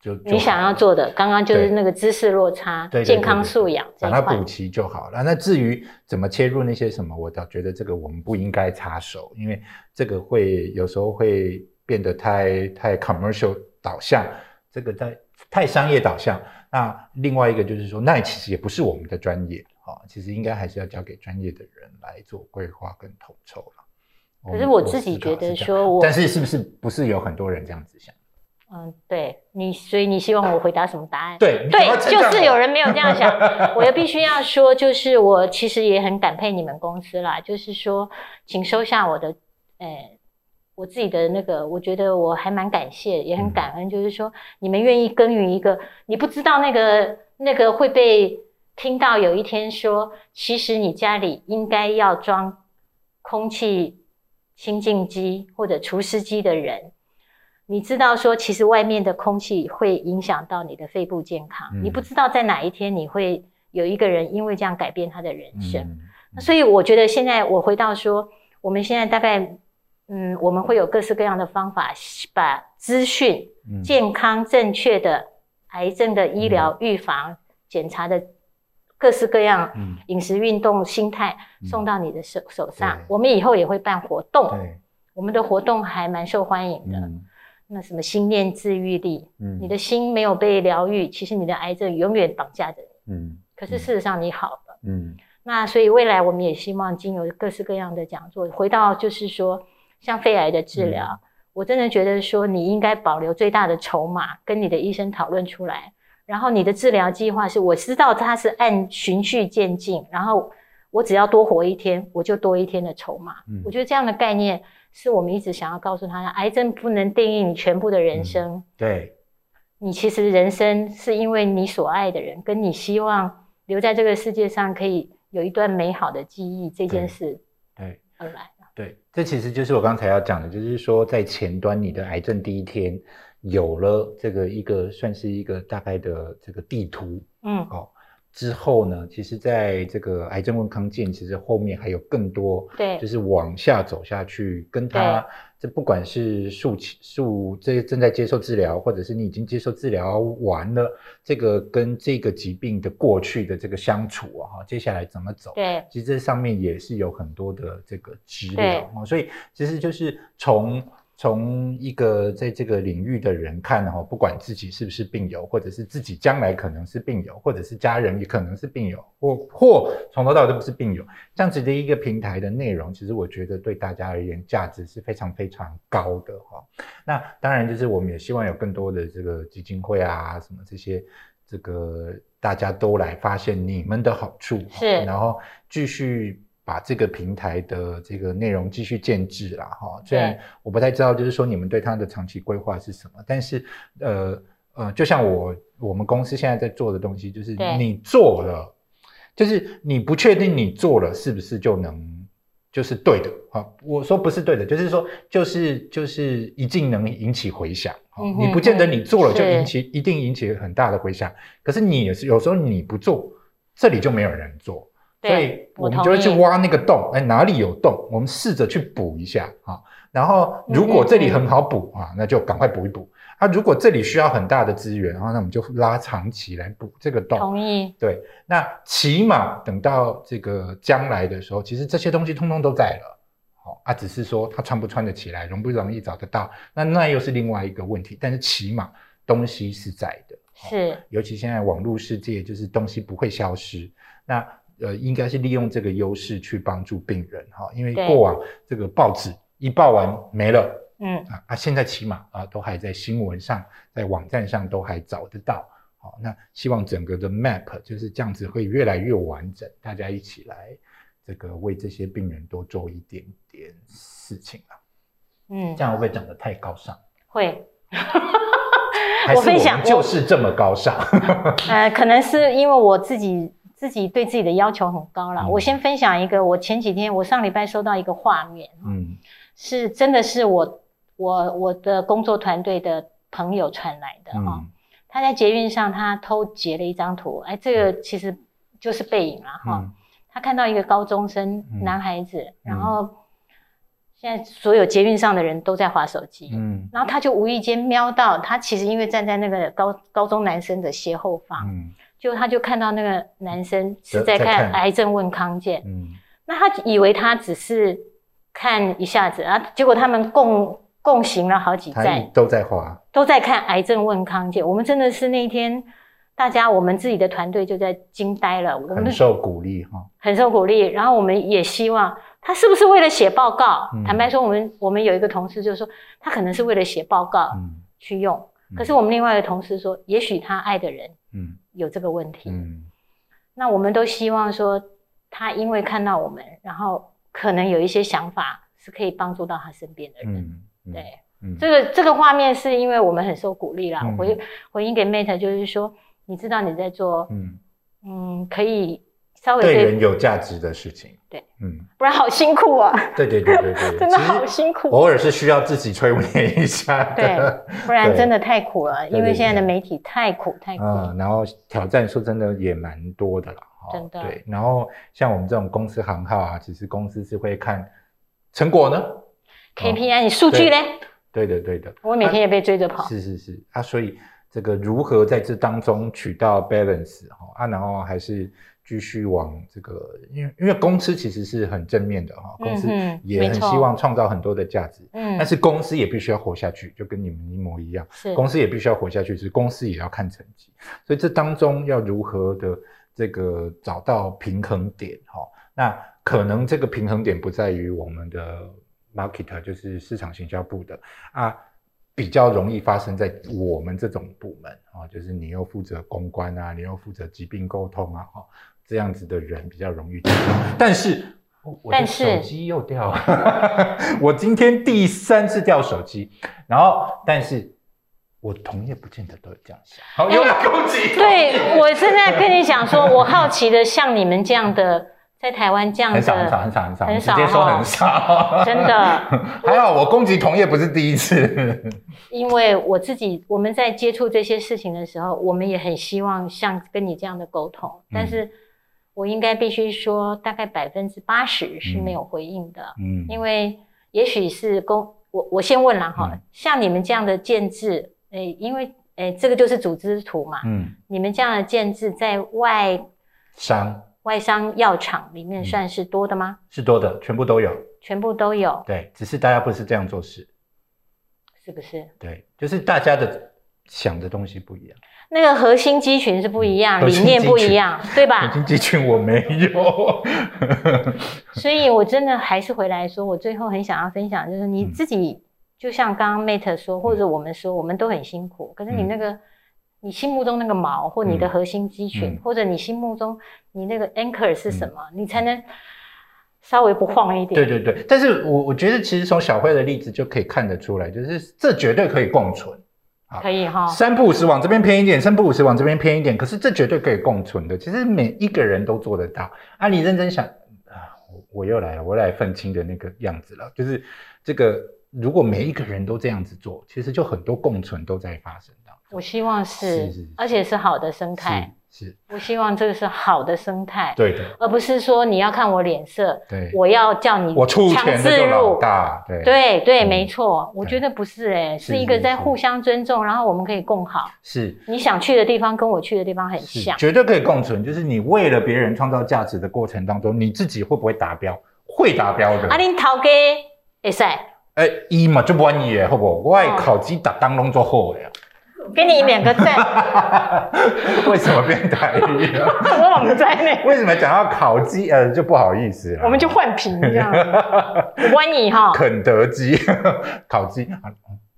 就就你想要做的，刚刚就是那个知识落差对对、健康素养把它补。齐就好了。那至于怎么切入那些什么，我倒觉得这个我们不应该插手，因为这个会有时候会变得太太 commercial 导向，这个太太商业导向。那另外一个就是说，那其实也不是我们的专业啊、其实应该还是要交给专业的人来做规划跟统筹了。可是我自己觉得说我但是是不是不是有很多人这样子想？嗯，对你，所以你希望我回答什么答案？对对，就是有人没有这样想，我又必须要说，就是我其实也很感佩你们公司啦，就是说，请收下我的，呃，我自己的那个，我觉得我还蛮感谢，也很感恩，就是说你们愿意耕耘一个，你不知道那个那个会被听到有一天说，其实你家里应该要装空气清净机或者除湿机的人。你知道说，其实外面的空气会影响到你的肺部健康，嗯你不知道在哪一天你会有一个人因为这样改变他的人生。嗯那所以我觉得现在我回到说，我们现在大概，嗯，我们会有各式各样的方法，把资讯、嗯健康正确的癌症的医疗预防、检查的各式各样嗯饮食、运动、心态嗯送到你的手手上。我们以后也会办活动，我们的活动还蛮受欢迎的。嗯那什么心念治愈力，嗯你的心没有被疗愈，其实你的癌症永远绑架着你。嗯可是事实上你好了。嗯那所以未来我们也希望经由各式各样的讲座，回到就是说，像肺癌的治疗，嗯我真的觉得说你应该保留最大的筹码，跟你的医生讨论出来。然后你的治疗计划是，我知道它是按循序渐进，然后我只要多活一天，我就多一天的筹码。嗯我觉得这样的概念是我们一直想要告诉他的，癌症不能定义你全部的人生。对，你其实人生是因为你所爱的人，跟你希望留在这个世界上可以有一段美好的记忆这件事对而来的。对，这其实就是我刚才要讲的，就是说在前端你的癌症第一天有了这个一个算是一个大概的这个地图嗯，哦。之后呢，其实在这个癌症问康健，其实后面还有更多，对就是往下走下去，跟他这不管是术期术这正在接受治疗，或者是你已经接受治疗完了，这个跟这个疾病的过去的这个相处啊，哈，接下来怎么走？对其实这上面也是有很多的这个资对料哦，所以其实就是从从一个在这个领域的人看哈，不管自己是不是病友，或者是自己将来可能是病友，或者是家人也可能是病友，或或从头到尾都不是病友，这样子的一个平台的内容，其实我觉得对大家而言价值是非常非常高的哈。那当然就是我们也希望有更多的这个基金会啊，什么这些。这个大家都来发现你们的好处，是然后继续把这个平台的这个内容继续建制啦，哈。虽然我不太知道，就是说你们对它的长期规划是什么，但是呃呃，就像我我们公司现在在做的东西，就是你做了，就是你不确定你做了是不是就能就是对的啊。我说不是对的，就是说就是就是一定能引起回响。啊嗯你不见得你做了就引起一定引起很大的回响，可是你也是有时候你不做，这里就没有人做。所以对，我们就会去挖那个洞，哎，哪里有洞，我们试着去补一下啊。然后如果这里很好补啊，那就赶快补一补。啊，如果这里需要很大的资源，然后那我们就拉长期来补这个洞。同意，对，那起码等到这个将来的时候，其实这些东西通通都在了。好啊，只是说它穿不穿得起来，容不容易找得到，那那又是另外一个问题。但是起码东西是在的。好是尤其现在网络世界，就是东西不会消失。那呃，应该是利用这个优势去帮助病人哈，因为对过往这个报纸一报完没了嗯，啊啊，现在起码啊都还在新闻上，在网站上都还找得到。好，那希望整个的 map 就是这样子会越来越完整，大家一起来这个为这些病人多做一点点事情啊。嗯这，样会不会讲的太高尚？会。还是我我分享们就是这么高尚？呃，可能是因为我自己自己对自己的要求很高了。嗯。我先分享一个，我前几天我上礼拜收到一个画面，嗯。是真的是我我我的工作团队的朋友传来的哈、嗯他在捷运上他偷截了一张图，哎，这个其实就是背影啦哈。嗯他看到一个高中生嗯。男孩子，然后现在所有捷运上的人都在划手机，嗯。然后他就无意间瞄到他其实因为站在那个高高中男生的斜后方，嗯就他就看到那个男生是在在看癌症问康健，嗯那他以为他只是看一下子啊，结果他们共共行了好几站，都在画，都在看癌症问康健。我们真的是那一天，大家我们自己的团队就在惊呆了，我们很受鼓励哈。很受鼓励。然后我们也希望他是不是为了写报告？嗯坦白说，我们我们有一个同事就说，他可能是为了写报告嗯去用。嗯可是我们另外一个同事说，也许他爱的人嗯有这个问题。嗯那我们都希望说，他因为看到我们，然后可能有一些想法是可以帮助到他身边的人。嗯嗯，对，嗯这个这个画面是因为我们很受鼓励啦。嗯回回应给 Mate 就是说，你知道你在做，嗯，嗯，可以稍微对对，人有价值的事情。对，嗯，不然好辛苦啊，对对对对 对，真的好辛苦。偶尔是需要自己催眠一下的。对，不然真的太苦了，因为现在的媒体太苦太苦。嗯，然后挑战说真的也蛮多的了，真的对，然后像我们这种公司行号啊，其实公司是会看成果呢。KPI，你数据嘞？对的，对的。我每天也被追着跑。是是是啊，所以这个如何在这当中取到 balance 哈啊，然后还是继续往这个，因为因为公司其实是很正面的哈，公司也很希望创造很多的价值，嗯。但，是公司也必须要活下去，就跟你们一模一样。是。公司也必须要活下去，是公司也要看成绩，所以这当中要如何的这个找到平衡点哈、那可能这个平衡点不在于我们的 market，就是市场行销部的啊，比较容易发生在我们这种部门啊，就是你又负责公关啊，你又负责疾病沟通啊，哈，这样子的人比较容易但是。我的手机又掉。了，我今天第三次掉手机，然后但是我同业不见得都有这样想，好，又要攻击，对我现在跟你讲说，我好奇的，像你们这样的，在台湾这样很少很少，很少很少，很少直接说哦很少，真的，还好我攻击同业不是第一次，因为我自己我们在接触这些事情的时候，我们也很希望像跟你这样的沟通，但是我应该必须说，大概百分之八十是没有回应的，嗯。因为也许是公，我我先问了哈，嗯。像你们这样的建制，诶，因为诶这个就是组织图嘛，嗯，你们这样的建制在外商。外商药厂里面嗯。算是多的吗？是多的，全部都有，全部都有，对，只是大家不是这样做事，是不是？对，就是大家的想的东西不一样，那个核心肌群是不一样，理念不一样，对吧？核心肌群我没有，所以我真的还是回来说，我最后很想要分享，就是你嗯。自己，就像刚刚 Mate 说，或者我们说，我们都很辛苦，可是你嗯。那个。你心目中那个毛，或你的嗯。核心肌群，嗯。或者你心目中你那个 anchor 是什么，你才能稍微不晃一点。对对对，但是我我觉得其实从小慧的例子就可以看得出来，就是这绝对可以共存。可以哈。三不五十往这边偏一点，三不五十往这边偏一点，可是这绝对可以共存的。其实每一个人都做得到啊！你认真想啊，我我又来了，我来愤青的那个样子了。就是这个，如果每一个人都这样子做，其实就很多共存都在发生当我希望是，而且是好的生态。是是，我希望这个是好的生态，对的，而不是说你要看我脸色，对。我要叫你我出钱的就。大，对对对，嗯没错，我觉得不是哎、是是一个在互相尊重，然后我们可以共好。是你想去的地方跟我去的地方很像，绝对可以共存。就是你为了别人创造价值的过程当中，你自己会不会达标？会达标的。啊，恁头家会使，哎，伊嘛就满意的，好不好？我的烤鸡打当拢做好的呀。给你两个赞，为什么变台语了？我们在内，为什么讲到烤鸡呃就不好意思了？我们就换屏这样子，欢迎哈。肯德基 烤鸡啊，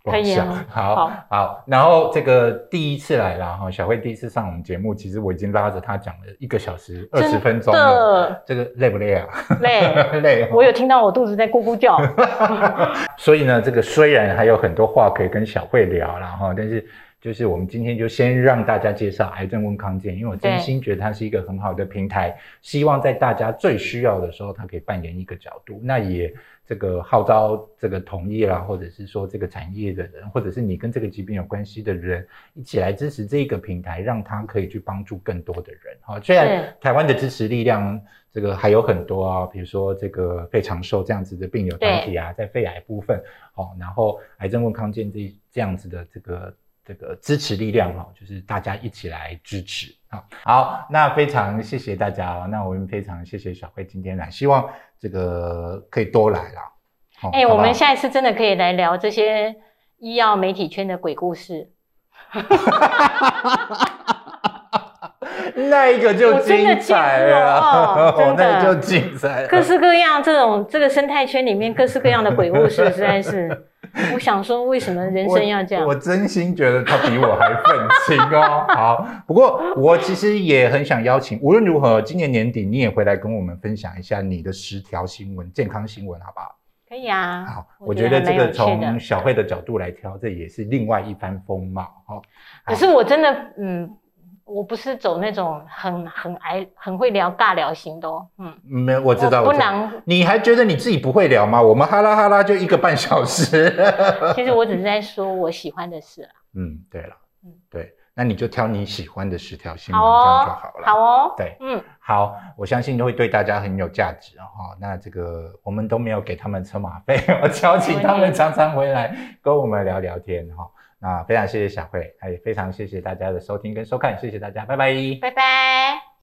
可以啊好好好然后这个第一次来了哈，小慧第一次上我们节目，其实我已经拉着她讲了一个小时二十分钟了，的这个累不累啊？累，累哦。我有听到我肚子在咕咕叫。所以呢，这个虽然还有很多话可以跟小慧聊啦哈，但是就是我们今天就先让大家介绍癌症问康健，因为我真心觉得它是一个很好的平台，希望在大家最需要的时候，它可以扮演一个角度。那也这个号召这个同业啦，或者是说这个产业的人，或者是你跟这个疾病有关系的人，一起来支持这个平台，让它可以去帮助更多的人。哈，虽然台湾的支持力量这个还有很多啊，比如说这个肺长寿这样子的病友团体啊，在肺癌部分，哦，然后癌症问康健这这样子的这个这个支持力量哈、哦，就是大家一起来支持啊。好，那非常谢谢大家哦，那我们非常谢谢小慧今天来，希望这个可以多来啦。哦哎、我们下一次真的可以来聊这些医药媒体圈的鬼故事。那一个就精彩了，哦 真的那就精彩了。各式各样这种这个生态圈里面各式各样的鬼故事，实在是，我想说，为什么人生要这样我？我真心觉得他比我还愤青哦。好，不过我其实也很想邀请，无论如何，今年年底你也回来跟我们分享一下你的十条新闻，健康新闻，好不好？可以啊。好，我觉得这个从小慧的角度来挑，这也是另外一番风貌。哦，可是我真的，嗯，我不是走那种很很爱很会聊尬聊型的哦，嗯，没有，我知道，我不。能。你还觉得你自己不会聊吗？我们哈拉哈拉就一个半小时。其实我只是在说我喜欢的事啊。嗯，对了，嗯对，那你就挑你喜欢的十条新闻，好这样哦就好了。好哦。对嗯，好，我相信都会对大家很有价值哦。哈那这个我们都没有给他们车马费，我邀请他们常常回来跟我们聊聊天哈。那非常谢谢小慧，也非常谢谢大家的收听跟收看，谢谢大家，拜拜。拜拜。